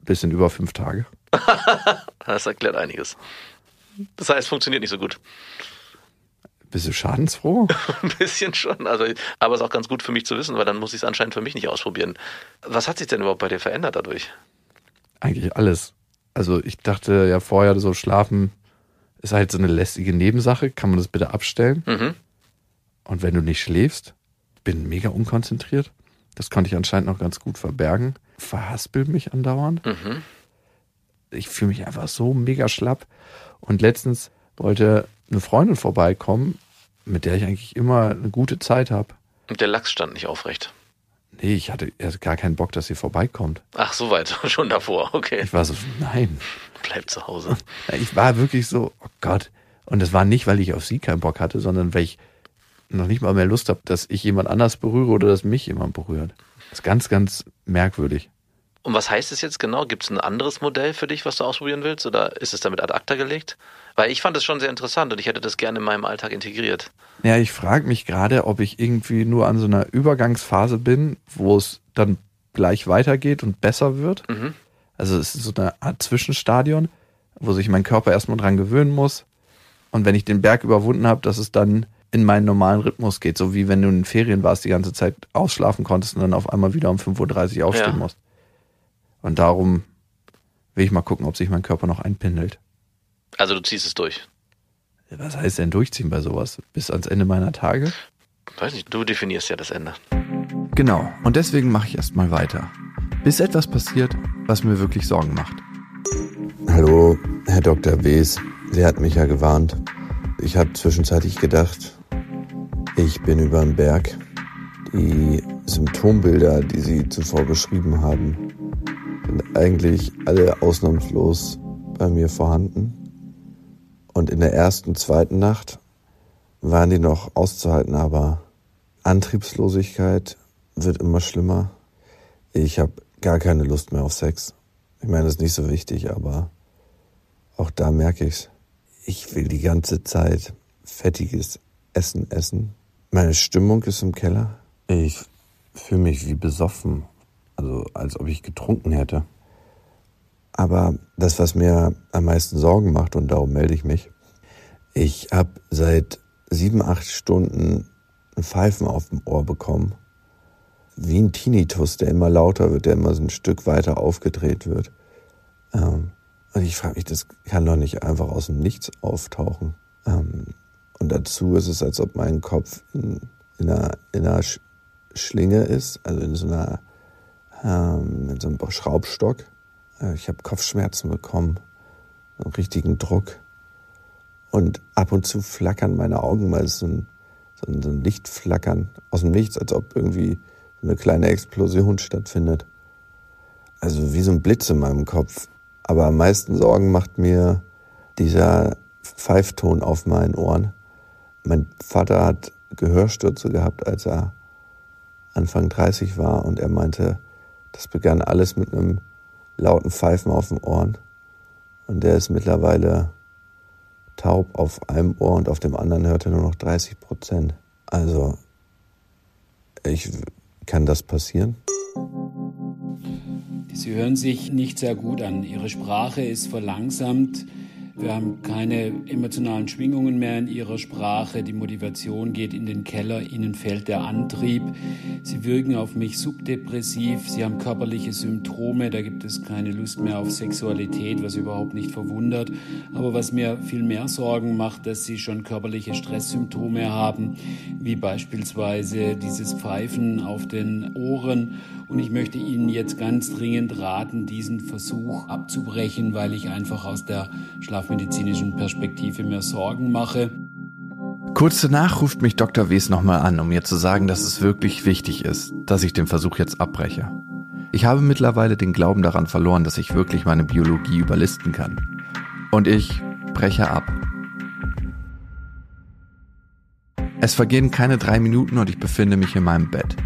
bisschen über fünf Tage. (laughs) Das erklärt einiges. Das heißt, es funktioniert nicht so gut. Bist du schadensfroh? (laughs) Ein bisschen schon. Also, aber es ist auch ganz gut für mich zu wissen, weil dann muss ich es anscheinend für mich nicht ausprobieren. Was hat sich denn überhaupt bei dir verändert dadurch? Eigentlich alles. Also ich dachte ja vorher, so schlafen ist halt so eine lästige Nebensache. Kann man das bitte abstellen? Mhm. Und wenn du nicht schläfst, bin mega unkonzentriert. Das konnte ich anscheinend noch ganz gut verbergen. Verhaspel mich andauernd. Mhm. Ich fühle mich einfach so mega schlapp. Und letztens wollte eine Freundin vorbeikommen, mit der ich eigentlich immer eine gute Zeit habe. Und der Lachs stand nicht aufrecht. Nee, ich hatte erst gar keinen Bock, dass sie vorbeikommt. Ach, so weit. (laughs) Schon davor. Okay. Ich war so, nein. Bleib zu Hause. (laughs) Ich war wirklich so, oh Gott. Und das war nicht, weil ich auf sie keinen Bock hatte, sondern weil ich noch nicht mal mehr Lust habe, dass ich jemand anders berühre oder dass mich jemand berührt. Das ist ganz, ganz merkwürdig. Und was heißt es jetzt genau? Gibt es ein anderes Modell für dich, was du ausprobieren willst? Oder ist es damit ad acta gelegt? Weil ich fand es schon sehr interessant und ich hätte das gerne in meinem Alltag integriert. Ja, ich frage mich gerade, ob ich irgendwie nur an so einer Übergangsphase bin, wo es dann gleich weitergeht und besser wird. Mhm. Also es ist so eine Art Zwischenstadion, wo sich mein Körper erstmal dran gewöhnen muss. Und wenn ich den Berg überwunden habe, dass es dann in meinen normalen Rhythmus geht. So wie wenn du in Ferien warst, die ganze Zeit ausschlafen konntest und dann auf einmal wieder um 5.30 Uhr aufstehen Ja. musst. Und darum will ich mal gucken, ob sich mein Körper noch einpendelt. Also du ziehst es durch. Was heißt denn durchziehen bei sowas? Bis ans Ende meiner Tage? Weiß nicht, du definierst ja das Ende. Genau, und deswegen mache ich erstmal weiter. Bis etwas passiert, was mir wirklich Sorgen macht. Hallo, Herr Dr. Wes, Sie hat mich ja gewarnt. Ich habe zwischenzeitlich gedacht, ich bin über den Berg. Die Symptombilder, die Sie zuvor beschrieben haben, eigentlich alle ausnahmslos bei mir vorhanden. Und in der ersten, zweiten Nacht waren die noch auszuhalten, aber Antriebslosigkeit wird immer schlimmer. Ich habe gar keine Lust mehr auf Sex. Ich meine, das ist nicht so wichtig, aber auch da merke ich's. Ich will die ganze Zeit fettiges Essen essen. Meine Stimmung ist im Keller. Ich fühle mich wie besoffen, also als ob ich getrunken hätte. Aber das, was mir am meisten Sorgen macht, und darum melde ich mich, ich habe seit sieben, acht Stunden ein Pfeifen auf dem Ohr bekommen. Wie ein Tinnitus, der immer lauter wird, der immer so ein Stück weiter aufgedreht wird. Ähm, und ich frage mich, das kann doch nicht einfach aus dem Nichts auftauchen. Ähm, und dazu ist es, als ob mein Kopf in, in einer, in einer Schlinge ist, also in so einer, ähm, in so einem Schraubstock. Äh, ich habe Kopfschmerzen bekommen, einen richtigen Druck. Und ab und zu flackern meine Augen, es so ein, so ein, so ein Lichtflackern aus dem Nichts, als ob irgendwie eine kleine Explosion stattfindet. Also wie so ein Blitz in meinem Kopf. Aber am meisten Sorgen macht mir dieser Pfeifton auf meinen Ohren. Mein Vater hat Gehörstürze gehabt, als er Anfang 30 war und er meinte, das begann alles mit einem lauten Pfeifen auf den Ohren. Und der ist mittlerweile taub auf einem Ohr und auf dem anderen hört er nur noch 30 Prozent. Also, ich, kann das passieren? Sie hören sich nicht sehr gut an. Ihre Sprache ist verlangsamt. Wir haben keine emotionalen Schwingungen mehr in ihrer Sprache. Die Motivation geht in den Keller. Ihnen fehlt der Antrieb. Sie wirken auf mich subdepressiv. Sie haben körperliche Symptome. Da gibt es keine Lust mehr auf Sexualität, was überhaupt nicht verwundert. Aber was mir viel mehr Sorgen macht, dass Sie schon körperliche Stresssymptome haben, wie beispielsweise dieses Pfeifen auf den Ohren und ich möchte Ihnen jetzt ganz dringend raten, diesen Versuch abzubrechen, weil ich einfach aus der schlafmedizinischen Perspektive mir Sorgen mache. Kurz danach ruft mich Dr. Wes nochmal an, um mir zu sagen, dass es wirklich wichtig ist, dass ich den Versuch jetzt abbreche. Ich habe mittlerweile den Glauben daran verloren, dass ich wirklich meine Biologie überlisten kann. Und ich breche ab. Es vergehen keine drei Minuten und ich befinde mich in meinem Bett.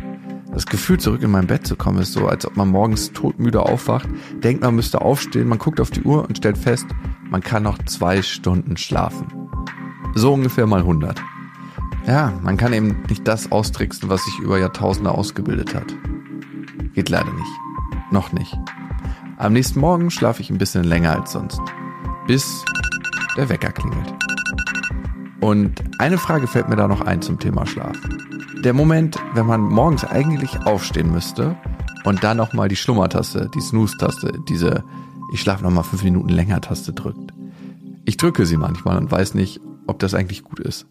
Das Gefühl, zurück in mein Bett zu kommen, ist so, als ob man morgens todmüde aufwacht, denkt, man müsste aufstehen, man guckt auf die Uhr und stellt fest, man kann noch zwei Stunden schlafen. So ungefähr mal 100. Ja, man kann eben nicht das austricksen, was sich über Jahrtausende ausgebildet hat. Geht leider nicht. Noch nicht. Am nächsten Morgen schlafe ich ein bisschen länger als sonst. Bis der Wecker klingelt. Und eine Frage fällt mir da noch ein zum Thema Schlaf der Moment, wenn man morgens eigentlich aufstehen müsste und dann nochmal die Schlummertaste, die Snooze-Taste, diese Ich schlafe nochmal fünf Minuten länger Taste drückt. Ich drücke sie manchmal und weiß nicht, ob das eigentlich gut ist.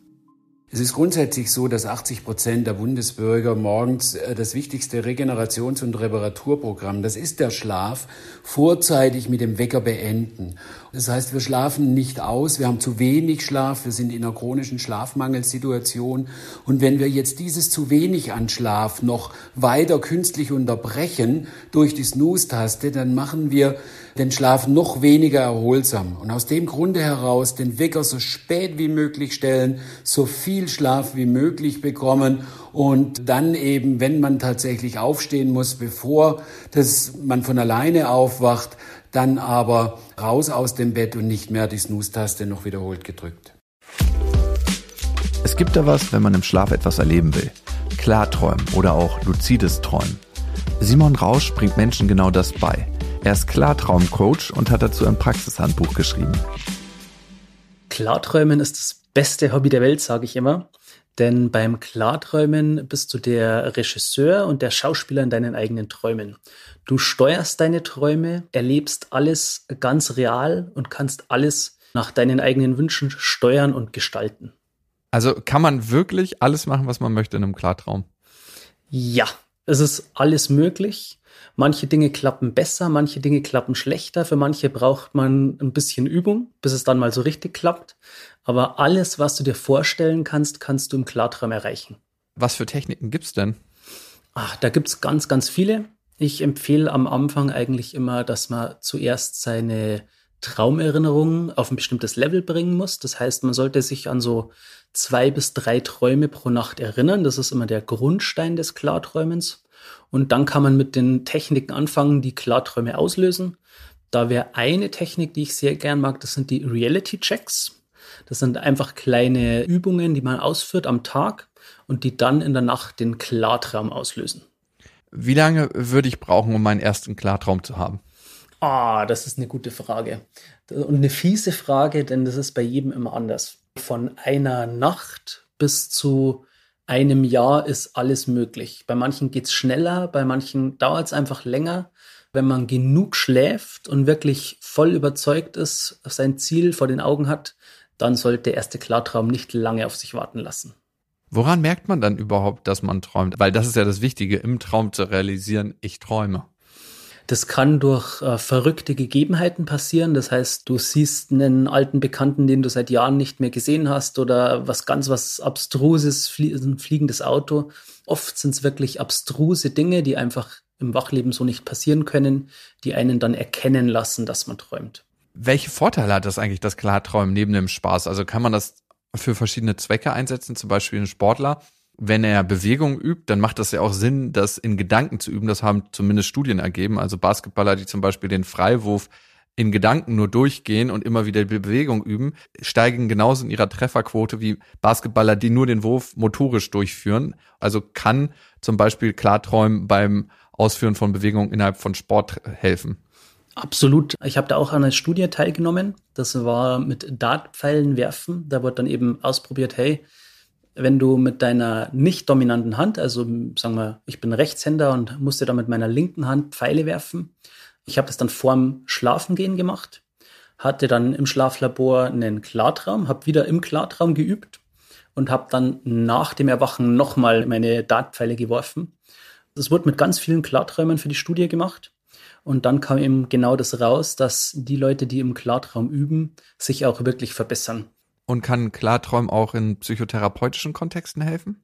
Es ist grundsätzlich so, dass 80 Prozent der Bundesbürger morgens äh, das wichtigste Regenerations- und Reparaturprogramm, das ist der Schlaf, vorzeitig mit dem Wecker beenden. Das heißt, wir schlafen nicht aus, wir haben zu wenig Schlaf, wir sind in einer chronischen Schlafmangelsituation. Und wenn wir jetzt dieses zu wenig an Schlaf noch weiter künstlich unterbrechen durch die Snooze-Taste, dann machen wir den Schlaf noch weniger erholsam. Und aus dem Grunde heraus den Wecker so spät wie möglich stellen, so viel Schlaf wie möglich bekommen und dann eben, wenn man tatsächlich aufstehen muss, bevor das man von alleine aufwacht, dann aber raus aus dem Bett und nicht mehr die Snooze-Taste noch wiederholt gedrückt. Es gibt da was, wenn man im Schlaf etwas erleben will. Klarträumen oder auch luzides Träumen. Simon Rausch bringt Menschen genau das bei. Er ist Klartraumcoach und hat dazu ein Praxishandbuch geschrieben. Klarträumen ist das beste Hobby der Welt, sage ich immer. Denn beim Klarträumen bist du der Regisseur und der Schauspieler in deinen eigenen Träumen. Du steuerst deine Träume, erlebst alles ganz real und kannst alles nach deinen eigenen Wünschen steuern und gestalten. Also kann man wirklich alles machen, was man möchte in einem Klartraum? Ja, es ist alles möglich. Manche Dinge klappen besser, manche Dinge klappen schlechter. Für manche braucht man ein bisschen Übung, bis es dann mal so richtig klappt. Aber alles, was du dir vorstellen kannst, kannst du im Klartraum erreichen. Was für Techniken gibt's denn? Ach, da gibt's ganz, ganz viele. Ich empfehle am Anfang eigentlich immer, dass man zuerst seine Traumerinnerungen auf ein bestimmtes Level bringen muss. Das heißt, man sollte sich an so zwei bis drei Träume pro Nacht erinnern. Das ist immer der Grundstein des Klarträumens. Und dann kann man mit den Techniken anfangen, die Klarträume auslösen. Da wäre eine Technik, die ich sehr gern mag, das sind die Reality Checks. Das sind einfach kleine Übungen, die man ausführt am Tag und die dann in der Nacht den Klartraum auslösen. Wie lange würde ich brauchen, um meinen ersten Klartraum zu haben? Ah, das ist eine gute Frage. Und eine fiese Frage, denn das ist bei jedem immer anders. Von einer Nacht bis zu einem Jahr ist alles möglich. Bei manchen geht es schneller, bei manchen dauert es einfach länger. Wenn man genug schläft und wirklich voll überzeugt ist, sein Ziel vor den Augen hat, dann sollte der erste Klartraum nicht lange auf sich warten lassen. Woran merkt man dann überhaupt, dass man träumt? Weil das ist ja das Wichtige, im Traum zu realisieren, ich träume. Das kann durch äh, verrückte Gegebenheiten passieren. Das heißt, du siehst einen alten Bekannten, den du seit Jahren nicht mehr gesehen hast oder was ganz was Abstruses, flie ein fliegendes Auto. Oft sind es wirklich abstruse Dinge, die einfach im Wachleben so nicht passieren können, die einen dann erkennen lassen, dass man träumt. Welche Vorteile hat das eigentlich, das Klarträumen neben dem Spaß? Also kann man das für verschiedene Zwecke einsetzen, zum Beispiel ein Sportler, wenn er Bewegung übt, dann macht das ja auch Sinn, das in Gedanken zu üben. Das haben zumindest Studien ergeben. Also Basketballer, die zum Beispiel den Freiwurf in Gedanken nur durchgehen und immer wieder Bewegung üben, steigen genauso in ihrer Trefferquote wie Basketballer, die nur den Wurf motorisch durchführen. Also kann zum Beispiel Klarträumen beim Ausführen von Bewegungen innerhalb von Sport helfen. Absolut. Ich habe da auch an einer Studie teilgenommen. Das war mit Dartpfeilen werfen. Da wird dann eben ausprobiert, hey, wenn du mit deiner nicht dominanten Hand, also sagen wir, ich bin Rechtshänder und musste da mit meiner linken Hand Pfeile werfen. Ich habe das dann vorm Schlafengehen gemacht, hatte dann im Schlaflabor einen Klartraum, habe wieder im Klartraum geübt und habe dann nach dem Erwachen nochmal meine Dartpfeile geworfen. Das wurde mit ganz vielen Klarträumen für die Studie gemacht. Und dann kam eben genau das raus, dass die Leute, die im Klartraum üben, sich auch wirklich verbessern. Und kann Klarträumen auch in psychotherapeutischen Kontexten helfen?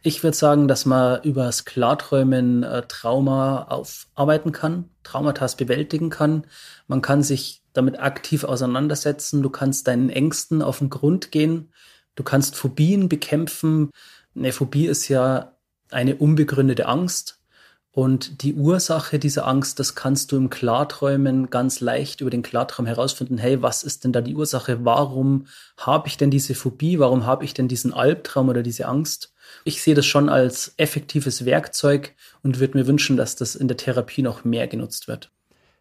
Ich würde sagen, dass man über das Klarträumen äh, Trauma aufarbeiten kann, Traumata bewältigen kann. Man kann sich damit aktiv auseinandersetzen. Du kannst deinen Ängsten auf den Grund gehen. Du kannst Phobien bekämpfen. Eine Phobie ist ja eine unbegründete Angst. Und die Ursache dieser Angst, das kannst du im Klarträumen ganz leicht über den Klartraum herausfinden. Hey, was ist denn da die Ursache? Warum habe ich denn diese Phobie? Warum habe ich denn diesen Albtraum oder diese Angst? Ich sehe das schon als effektives Werkzeug und würde mir wünschen, dass das in der Therapie noch mehr genutzt wird.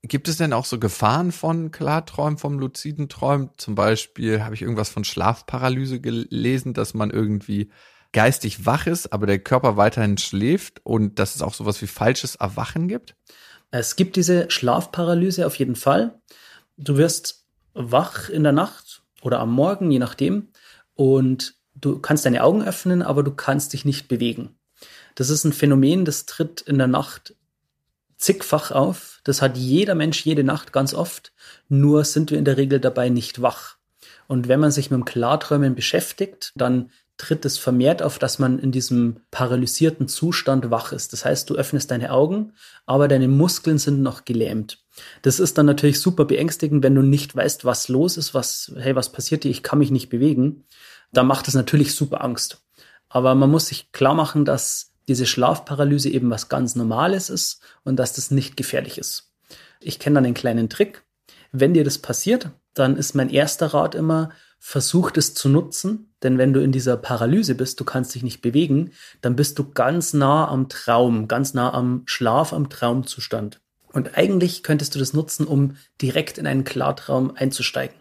Gibt es denn auch so Gefahren von Klarträumen, vom luziden Träumen? Zum Beispiel habe ich irgendwas von Schlafparalyse gelesen, dass man irgendwie geistig wach ist, aber der Körper weiterhin schläft und dass es auch sowas wie falsches Erwachen gibt? Es gibt diese Schlafparalyse auf jeden Fall. Du wirst wach in der Nacht oder am Morgen, je nachdem, und du kannst deine Augen öffnen, aber du kannst dich nicht bewegen. Das ist ein Phänomen, das tritt in der Nacht zigfach auf. Das hat jeder Mensch jede Nacht ganz oft. Nur sind wir in der Regel dabei nicht wach. Und wenn man sich mit dem Klarträumen beschäftigt, dann tritt es vermehrt auf, dass man in diesem paralysierten Zustand wach ist. Das heißt, du öffnest deine Augen, aber deine Muskeln sind noch gelähmt. Das ist dann natürlich super beängstigend, wenn du nicht weißt, was los ist, was, hey, was passiert dir, ich kann mich nicht bewegen. Da macht es natürlich super Angst. Aber man muss sich klar machen, dass diese Schlafparalyse eben was ganz Normales ist und dass das nicht gefährlich ist. Ich kenne dann einen kleinen Trick. Wenn dir das passiert, dann ist mein erster Rat immer, versuch es zu nutzen, denn wenn du in dieser Paralyse bist, du kannst dich nicht bewegen, dann bist du ganz nah am Traum, ganz nah am Schlaf, am Traumzustand. Und eigentlich könntest du das nutzen, um direkt in einen Klartraum einzusteigen.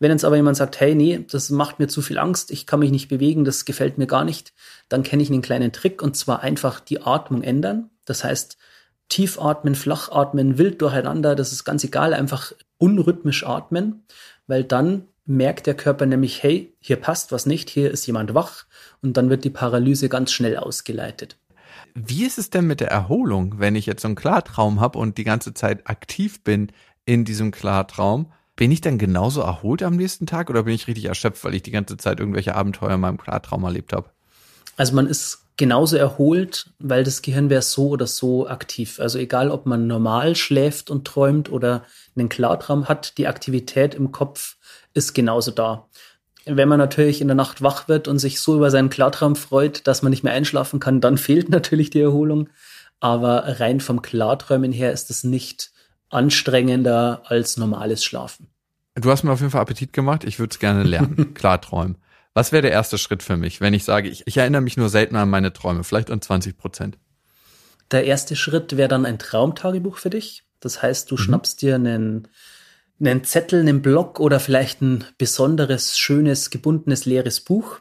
Wenn jetzt aber jemand sagt, hey, nee, das macht mir zu viel Angst, ich kann mich nicht bewegen, das gefällt mir gar nicht, dann kenne ich einen kleinen Trick und zwar einfach die Atmung ändern. Das heißt, tief atmen, flach atmen, wild durcheinander, das ist ganz egal, einfach unrhythmisch atmen, weil dann merkt der Körper nämlich, hey, hier passt was nicht, hier ist jemand wach und dann wird die Paralyse ganz schnell ausgeleitet. Wie ist es denn mit der Erholung, wenn ich jetzt so einen Klartraum habe und die ganze Zeit aktiv bin in diesem Klartraum? Bin ich dann genauso erholt am nächsten Tag oder bin ich richtig erschöpft, weil ich die ganze Zeit irgendwelche Abenteuer in meinem Klartraum erlebt habe? Also man ist genauso erholt, weil das Gehirn wäre so oder so aktiv. Also egal, ob man normal schläft und träumt oder einen Klartraum hat, die Aktivität im Kopf ist genauso da. Wenn man natürlich in der Nacht wach wird und sich so über seinen Klartraum freut, dass man nicht mehr einschlafen kann, dann (laughs) fehlt natürlich die Erholung. Aber rein vom Klarträumen her ist es nicht anstrengender als normales Schlafen. Du hast mir auf jeden Fall Appetit gemacht. Ich würde es gerne lernen. (laughs) Klarträumen. Was wäre der erste Schritt für mich, wenn ich sage, ich, ich erinnere mich nur selten an meine Träume, vielleicht an 20 Prozent? Der erste Schritt wäre dann ein Traumtagebuch für dich. Das heißt, du mhm. schnappst dir einen, einen Zettel, einen Block oder vielleicht ein besonderes, schönes, gebundenes, leeres Buch,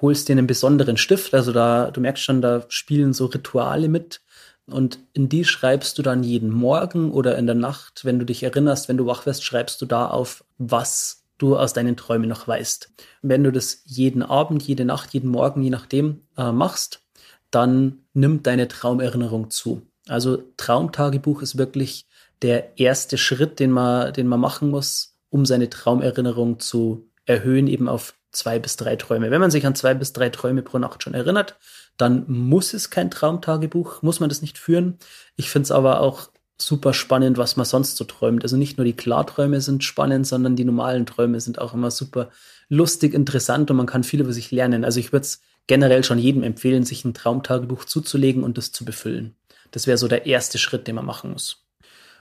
holst dir einen besonderen Stift. Also da, du merkst schon, da spielen so Rituale mit. Und in die schreibst du dann jeden Morgen oder in der Nacht, wenn du dich erinnerst, wenn du wach wirst, schreibst du da auf, was du aus deinen Träumen noch weißt. wenn du das jeden Abend, jede Nacht, jeden Morgen, je nachdem äh, machst, dann nimmt deine Traumerinnerung zu. Also Traumtagebuch ist wirklich der erste Schritt, den man, den man machen muss, um seine Traumerinnerung zu erhöhen, eben auf zwei bis drei Träume. Wenn man sich an zwei bis drei Träume pro Nacht schon erinnert, dann muss es kein Traumtagebuch, muss man das nicht führen. Ich finde es aber auch super spannend, was man sonst so träumt. Also nicht nur die Klarträume sind spannend, sondern die normalen Träume sind auch immer super lustig, interessant und man kann viel über sich lernen. Also ich würde es generell schon jedem empfehlen, sich ein Traumtagebuch zuzulegen und das zu befüllen. Das wäre so der erste Schritt, den man machen muss.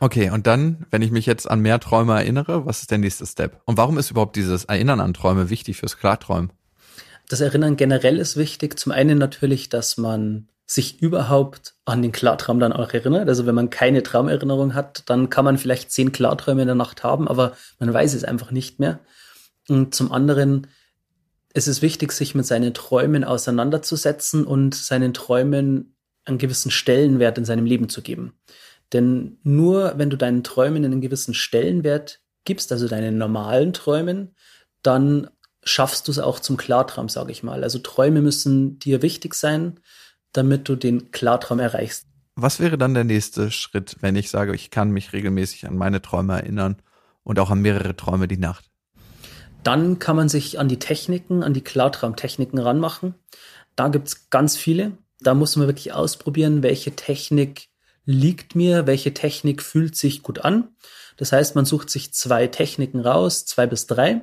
Okay, und dann, wenn ich mich jetzt an mehr Träume erinnere, was ist der nächste Step? Und warum ist überhaupt dieses Erinnern an Träume wichtig fürs Klarträumen? Das Erinnern generell ist wichtig. Zum einen natürlich, dass man sich überhaupt an den Klartraum dann auch erinnert. Also wenn man keine Traumerinnerung hat, dann kann man vielleicht zehn Klarträume in der Nacht haben, aber man weiß es einfach nicht mehr. Und zum anderen ist es wichtig, sich mit seinen Träumen auseinanderzusetzen und seinen Träumen einen gewissen Stellenwert in seinem Leben zu geben. Denn nur wenn du deinen Träumen einen gewissen Stellenwert gibst, also deinen normalen Träumen, dann schaffst du es auch zum Klartraum, sage ich mal. Also Träume müssen dir wichtig sein damit du den Klartraum erreichst. Was wäre dann der nächste Schritt, wenn ich sage, ich kann mich regelmäßig an meine Träume erinnern und auch an mehrere Träume die Nacht? Dann kann man sich an die Techniken, an die Klartraumtechniken ranmachen. Da gibt's ganz viele. Da muss man wirklich ausprobieren, welche Technik liegt mir, welche Technik fühlt sich gut an. Das heißt, man sucht sich zwei Techniken raus, zwei bis drei,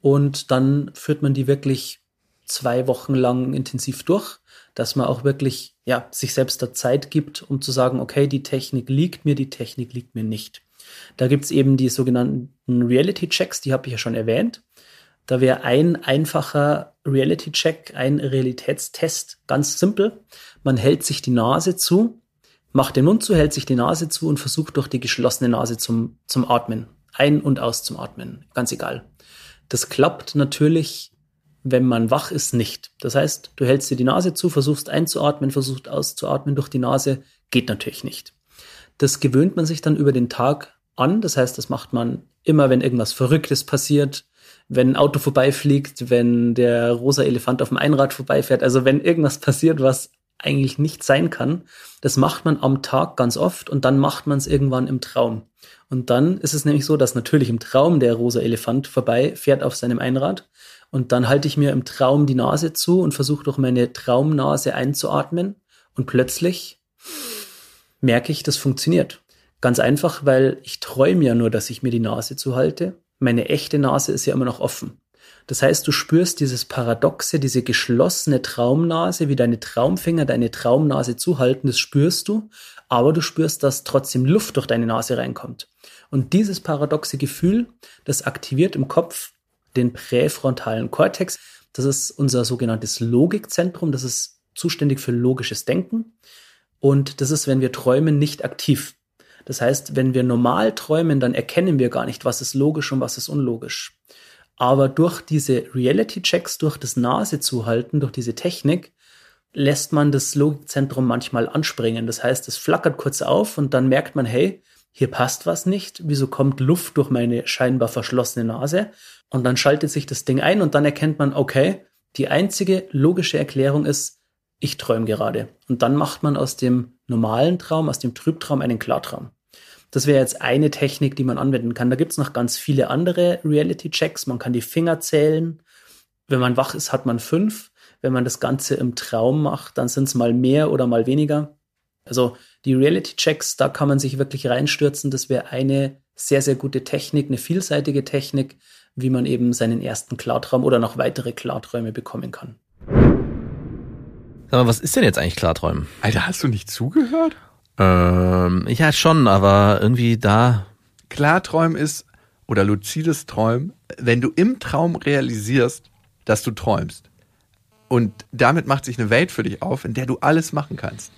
und dann führt man die wirklich zwei Wochen lang intensiv durch dass man auch wirklich ja, sich selbst da Zeit gibt, um zu sagen, okay, die Technik liegt mir, die Technik liegt mir nicht. Da gibt's eben die sogenannten Reality-Checks, die habe ich ja schon erwähnt. Da wäre ein einfacher Reality-Check, ein Realitätstest, ganz simpel. Man hält sich die Nase zu, macht den Mund zu, hält sich die Nase zu und versucht durch die geschlossene Nase zum, zum Atmen. Ein- und aus zum Atmen. Ganz egal. Das klappt natürlich wenn man wach ist, nicht. Das heißt, du hältst dir die Nase zu, versuchst einzuatmen, versuchst auszuatmen durch die Nase, geht natürlich nicht. Das gewöhnt man sich dann über den Tag an. Das heißt, das macht man immer, wenn irgendwas Verrücktes passiert, wenn ein Auto vorbeifliegt, wenn der rosa Elefant auf dem Einrad vorbeifährt. Also wenn irgendwas passiert, was eigentlich nicht sein kann. Das macht man am Tag ganz oft und dann macht man es irgendwann im Traum. Und dann ist es nämlich so, dass natürlich im Traum der rosa Elefant vorbeifährt auf seinem Einrad und dann halte ich mir im Traum die Nase zu und versuche durch meine Traumnase einzuatmen. Und plötzlich merke ich, das funktioniert. Ganz einfach, weil ich träume ja nur, dass ich mir die Nase zuhalte. Meine echte Nase ist ja immer noch offen. Das heißt, du spürst dieses Paradoxe, diese geschlossene Traumnase, wie deine Traumfinger deine Traumnase zuhalten, das spürst du, aber du spürst, dass trotzdem Luft durch deine Nase reinkommt. Und dieses paradoxe Gefühl, das aktiviert im Kopf den präfrontalen Kortex. Das ist unser sogenanntes Logikzentrum. Das ist zuständig für logisches Denken. Und das ist, wenn wir träumen, nicht aktiv. Das heißt, wenn wir normal träumen, dann erkennen wir gar nicht, was ist logisch und was ist unlogisch. Aber durch diese Reality-Checks, durch das Nase zuhalten, durch diese Technik, lässt man das Logikzentrum manchmal anspringen. Das heißt, es flackert kurz auf und dann merkt man, hey, hier passt was nicht. Wieso kommt Luft durch meine scheinbar verschlossene Nase? Und dann schaltet sich das Ding ein und dann erkennt man, okay, die einzige logische Erklärung ist, ich träume gerade. Und dann macht man aus dem normalen Traum, aus dem Trübtraum einen Klartraum. Das wäre jetzt eine Technik, die man anwenden kann. Da gibt es noch ganz viele andere Reality-Checks. Man kann die Finger zählen. Wenn man wach ist, hat man fünf. Wenn man das Ganze im Traum macht, dann sind es mal mehr oder mal weniger. Also die Reality-Checks, da kann man sich wirklich reinstürzen. Das wäre eine sehr, sehr gute Technik, eine vielseitige Technik, wie man eben seinen ersten Klartraum oder noch weitere Klarträume bekommen kann. Sag mal, was ist denn jetzt eigentlich Klarträumen? Alter, hast du nicht zugehört? Ähm, ja, schon, aber irgendwie da. Klarträumen ist, oder luzides Träumen, wenn du im Traum realisierst, dass du träumst. Und damit macht sich eine Welt für dich auf, in der du alles machen kannst.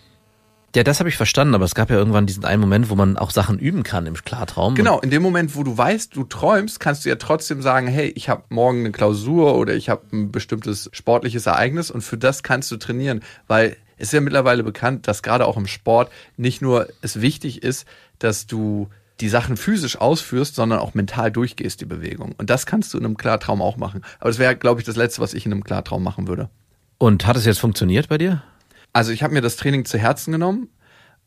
Ja, das habe ich verstanden, aber es gab ja irgendwann diesen einen Moment, wo man auch Sachen üben kann im Klartraum. Genau, in dem Moment, wo du weißt, du träumst, kannst du ja trotzdem sagen, hey, ich habe morgen eine Klausur oder ich habe ein bestimmtes sportliches Ereignis und für das kannst du trainieren, weil ist ja mittlerweile bekannt, dass gerade auch im Sport nicht nur es wichtig ist, dass du die Sachen physisch ausführst, sondern auch mental durchgehst, die Bewegung. Und das kannst du in einem Klartraum auch machen. Aber das wäre, glaube ich, das Letzte, was ich in einem Klartraum machen würde. Und hat es jetzt funktioniert bei dir? Also ich habe mir das Training zu Herzen genommen.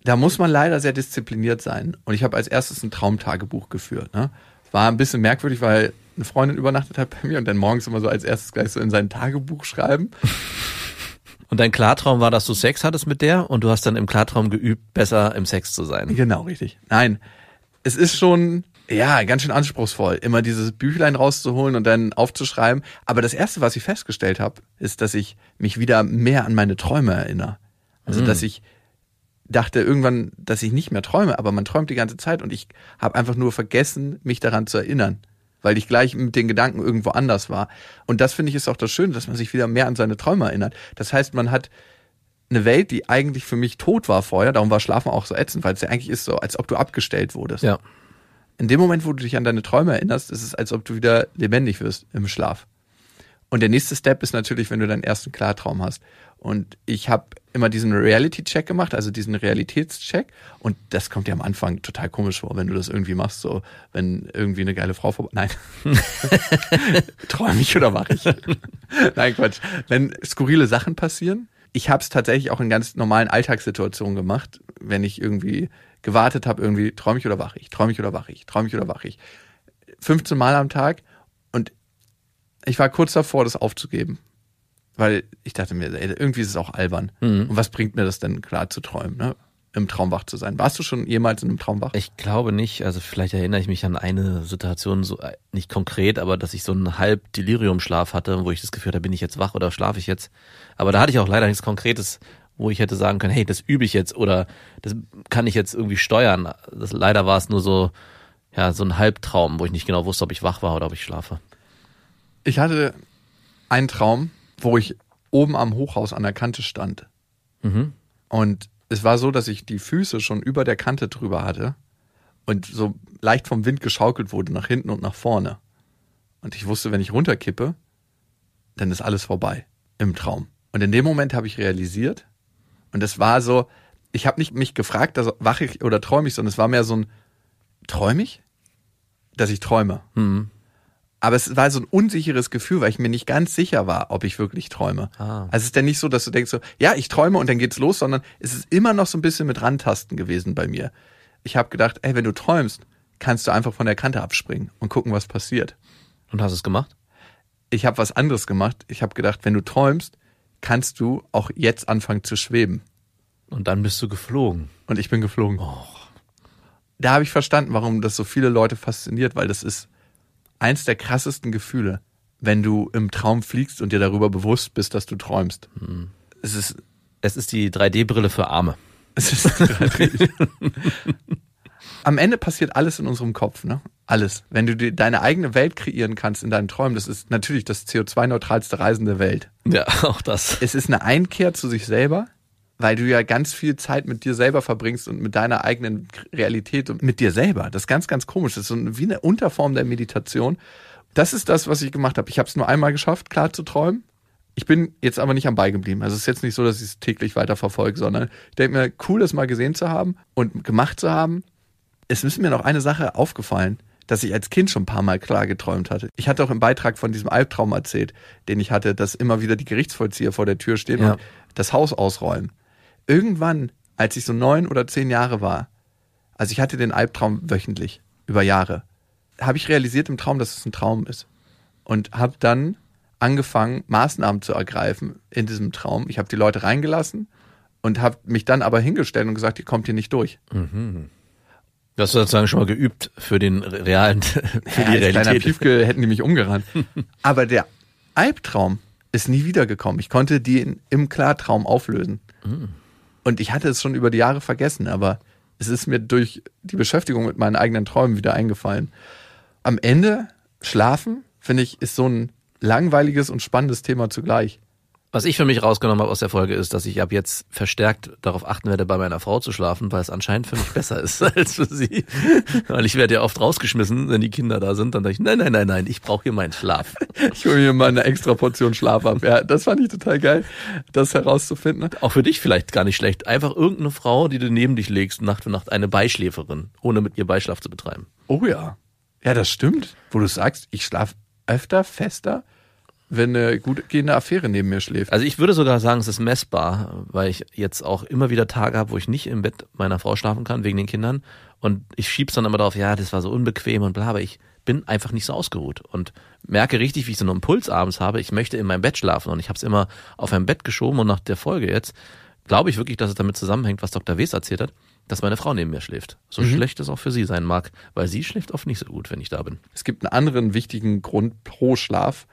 Da muss man leider sehr diszipliniert sein. Und ich habe als erstes ein Traumtagebuch geführt. Ne? War ein bisschen merkwürdig, weil eine Freundin übernachtet hat bei mir und dann morgens immer so als erstes gleich so in sein Tagebuch schreiben. Und dein Klartraum war, dass du Sex hattest mit der und du hast dann im Klartraum geübt, besser im Sex zu sein. Genau, richtig. Nein, es ist schon, ja, ganz schön anspruchsvoll, immer dieses Büchlein rauszuholen und dann aufzuschreiben. Aber das Erste, was ich festgestellt habe, ist, dass ich mich wieder mehr an meine Träume erinnere. Also, dass ich dachte irgendwann, dass ich nicht mehr träume, aber man träumt die ganze Zeit und ich habe einfach nur vergessen, mich daran zu erinnern, weil ich gleich mit den Gedanken irgendwo anders war. Und das finde ich ist auch das Schöne, dass man sich wieder mehr an seine Träume erinnert. Das heißt, man hat eine Welt, die eigentlich für mich tot war vorher, darum war Schlafen auch so ätzend, weil es ja eigentlich ist so, als ob du abgestellt wurdest. Ja. In dem Moment, wo du dich an deine Träume erinnerst, ist es, als ob du wieder lebendig wirst im Schlaf. Und der nächste Step ist natürlich, wenn du deinen ersten Klartraum hast. Und ich habe immer diesen Reality-Check gemacht, also diesen Realitätscheck. Und das kommt dir am Anfang total komisch vor, wenn du das irgendwie machst, so wenn irgendwie eine geile Frau vorbei. Nein. (laughs) Träume ich oder mache ich? Nein, Quatsch. Wenn skurrile Sachen passieren. Ich habe es tatsächlich auch in ganz normalen Alltagssituationen gemacht, wenn ich irgendwie gewartet habe, irgendwie träume ich oder wache ich, träume ich oder wache ich, träume ich oder wache ich. 15 Mal am Tag und ich war kurz davor, das aufzugeben. Weil ich dachte mir, ey, irgendwie ist es auch albern. Und was bringt mir das denn klar zu träumen, ne? Im Traum wach zu sein. Warst du schon jemals in einem Traum wach? Ich glaube nicht. Also vielleicht erinnere ich mich an eine Situation, so äh, nicht konkret, aber dass ich so einen halb Deliriumschlaf hatte, wo ich das Gefühl hatte, bin ich jetzt wach oder schlafe ich jetzt? Aber da hatte ich auch leider nichts Konkretes, wo ich hätte sagen können, hey, das übe ich jetzt oder das kann ich jetzt irgendwie steuern. Das, leider war es nur so, ja, so ein Halbtraum, wo ich nicht genau wusste, ob ich wach war oder ob ich schlafe. Ich hatte einen Traum, wo ich oben am Hochhaus an der Kante stand. Mhm. Und es war so, dass ich die Füße schon über der Kante drüber hatte und so leicht vom Wind geschaukelt wurde nach hinten und nach vorne. Und ich wusste, wenn ich runterkippe, dann ist alles vorbei im Traum. Und in dem Moment habe ich realisiert, und es war so, ich habe nicht mich gefragt, dass wache ich oder träume ich, sondern es war mehr so ein, träume ich? Dass ich träume. Mhm. Aber es war so ein unsicheres Gefühl, weil ich mir nicht ganz sicher war, ob ich wirklich träume. Ah. Also es ist dann nicht so, dass du denkst so, ja, ich träume und dann geht's los, sondern es ist immer noch so ein bisschen mit Randtasten gewesen bei mir. Ich habe gedacht, ey, wenn du träumst, kannst du einfach von der Kante abspringen und gucken, was passiert. Und hast es gemacht? Ich habe was anderes gemacht. Ich habe gedacht, wenn du träumst, kannst du auch jetzt anfangen zu schweben. Und dann bist du geflogen. Und ich bin geflogen. Da habe ich verstanden, warum das so viele Leute fasziniert, weil das ist eins der krassesten Gefühle, wenn du im Traum fliegst und dir darüber bewusst bist, dass du träumst. Es ist, Es ist die 3D-Brille für Arme. es ist am Ende passiert alles in unserem Kopf, ne? Alles. Wenn du dir deine eigene Welt kreieren kannst in deinen Träumen, das ist natürlich das CO2-neutralste Reisen der Welt. Ja, (laughs) auch das. Es ist eine Einkehr zu sich selber, weil du ja ganz viel Zeit mit dir selber verbringst und mit deiner eigenen Realität und mit dir selber. Das ist ganz, ganz komisch. Das ist so wie eine Unterform der Meditation. Das ist das, was ich gemacht habe. Ich habe es nur einmal geschafft, klar zu träumen. Ich bin jetzt aber nicht am Ball geblieben. Also es ist jetzt nicht so, dass ich es täglich weiter verfolge, sondern ich denke mir, cool, das mal gesehen zu haben und gemacht zu haben. Es ist mir noch eine Sache aufgefallen, dass ich als Kind schon ein paar Mal klar geträumt hatte. Ich hatte auch im Beitrag von diesem Albtraum erzählt, den ich hatte, dass immer wieder die Gerichtsvollzieher vor der Tür stehen Ja. und das Haus ausräumen. Irgendwann, als ich so neun oder zehn Jahre war, also ich hatte den Albtraum wöchentlich, über Jahre, habe ich realisiert im Traum, dass es ein Traum ist. Und habe dann angefangen, Maßnahmen zu ergreifen in diesem Traum. Ich habe die Leute reingelassen und habe mich dann aber hingestellt und gesagt, ihr kommt hier nicht durch. Du hast sozusagen schon mal geübt für den realen, (laughs) für Ja, die als kleiner Realität. Piefke hätten die mich umgerannt. (laughs) Aber der Albtraum ist nie wiedergekommen. Ich konnte die in, im Klartraum auflösen. Und ich hatte es schon über die Jahre vergessen, aber es ist mir durch die Beschäftigung mit meinen eigenen Träumen wieder eingefallen. Am Ende, schlafen, finde ich, ist so ein langweiliges und spannendes Thema zugleich. Was ich für mich rausgenommen habe aus der Folge ist, dass ich ab jetzt verstärkt darauf achten werde, bei meiner Frau zu schlafen, weil es anscheinend für mich besser ist (laughs) als für sie. Weil ich werde ja oft rausgeschmissen, wenn die Kinder da sind. Dann denke ich, nein, nein, nein, nein, ich brauche hier meinen Schlaf. (laughs) Ich hole mir mal eine extra Portion Schlaf ab. Ja, das fand ich total geil, das herauszufinden. Auch für dich vielleicht gar nicht schlecht. Einfach irgendeine Frau, die du neben dich legst, Nacht für Nacht, eine Beischläferin, ohne mit ihr Beischlaf zu betreiben. Oh ja. Ja, das stimmt. Wo du sagst, ich schlafe öfter, fester, wenn eine gut gehende Affäre neben mir schläft. Also ich würde sogar sagen, es ist messbar, weil ich jetzt auch immer wieder Tage habe, wo ich nicht im Bett meiner Frau schlafen kann, wegen den Kindern. Und ich schieb's dann immer darauf, ja, das war so unbequem und bla, aber ich bin einfach nicht so ausgeruht und merke richtig, wie ich so einen Impuls abends habe, ich möchte in meinem Bett schlafen und ich habe es immer auf ein Bett geschoben und nach der Folge jetzt glaube ich wirklich, dass es damit zusammenhängt, was Dr. Wes erzählt hat, dass meine Frau neben mir schläft. So schlecht es auch für sie sein mag, weil sie schläft oft nicht so gut, wenn ich da bin. Es gibt einen anderen wichtigen Grund pro Schlaf,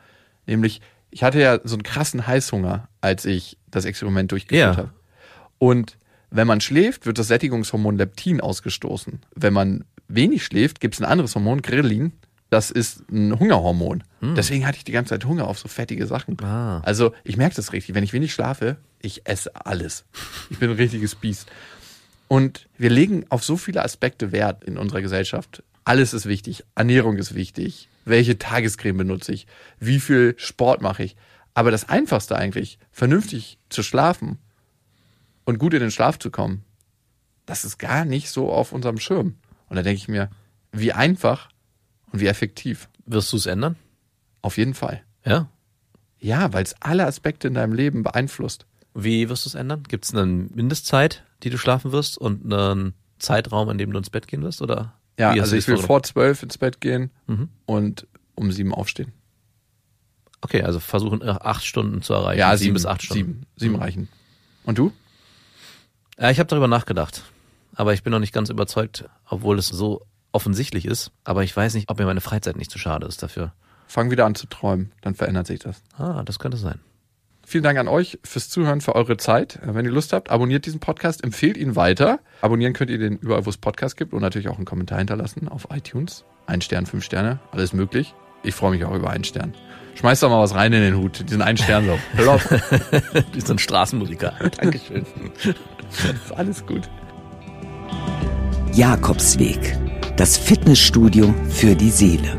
nämlich ich hatte ja so einen krassen Heißhunger, als ich das Experiment durchgeführt Ja. habe. Und wenn man schläft, wird das Sättigungshormon Leptin ausgestoßen. Wenn man wenig schläft, gibt es ein anderes Hormon, Grelin. Das ist ein Hungerhormon. Deswegen hatte ich die ganze Zeit Hunger auf so fettige Sachen. Ah. Also ich merke das richtig. Wenn ich wenig schlafe, ich esse alles. Ich bin ein richtiges Biest. Und wir legen auf so viele Aspekte Wert in unserer Gesellschaft. Alles ist wichtig. Ernährung ist wichtig. Welche Tagescreme benutze ich? Wie viel Sport mache ich? Aber das Einfachste eigentlich, vernünftig zu schlafen und gut in den Schlaf zu kommen, das ist gar nicht so auf unserem Schirm. Und da denke ich mir, wie einfach und wie effektiv. Wirst du es ändern? Auf jeden Fall. Ja? Ja, weil es alle Aspekte in deinem Leben beeinflusst. Wie wirst du es ändern? Gibt es eine Mindestzeit, die du schlafen wirst und einen Zeitraum, in dem du ins Bett gehen wirst? Oder Ja, also ich will vor zwölf ins Bett gehen Mhm. und um sieben aufstehen. Okay, also versuchen äh, acht Stunden zu erreichen. Ja, sieben, bis acht Stunden. Sieben, sieben Mhm. reichen. Und du? Ja, ich habe darüber nachgedacht. Aber ich bin noch nicht ganz überzeugt, obwohl es so offensichtlich ist. Aber ich weiß nicht, ob mir meine Freizeit nicht zu schade ist dafür. Fang wieder an zu träumen, dann verändert sich das. Ah, das könnte sein. Vielen Dank an euch fürs Zuhören, für eure Zeit. Äh, Wenn ihr Lust habt, abonniert diesen Podcast, empfehlt ihn weiter. Abonnieren könnt ihr den überall, wo es Podcasts gibt und natürlich auch einen Kommentar hinterlassen auf iTunes. Ein Stern, fünf Sterne, alles möglich. Ich freue mich auch über einen Stern. Schmeißt doch mal was rein in den Hut, diesen einen Stern so. (laughs) Die sind Straßenmusiker. (laughs) Dankeschön. ist alles gut. Jakobsweg. Das Fitnessstudio für die Seele.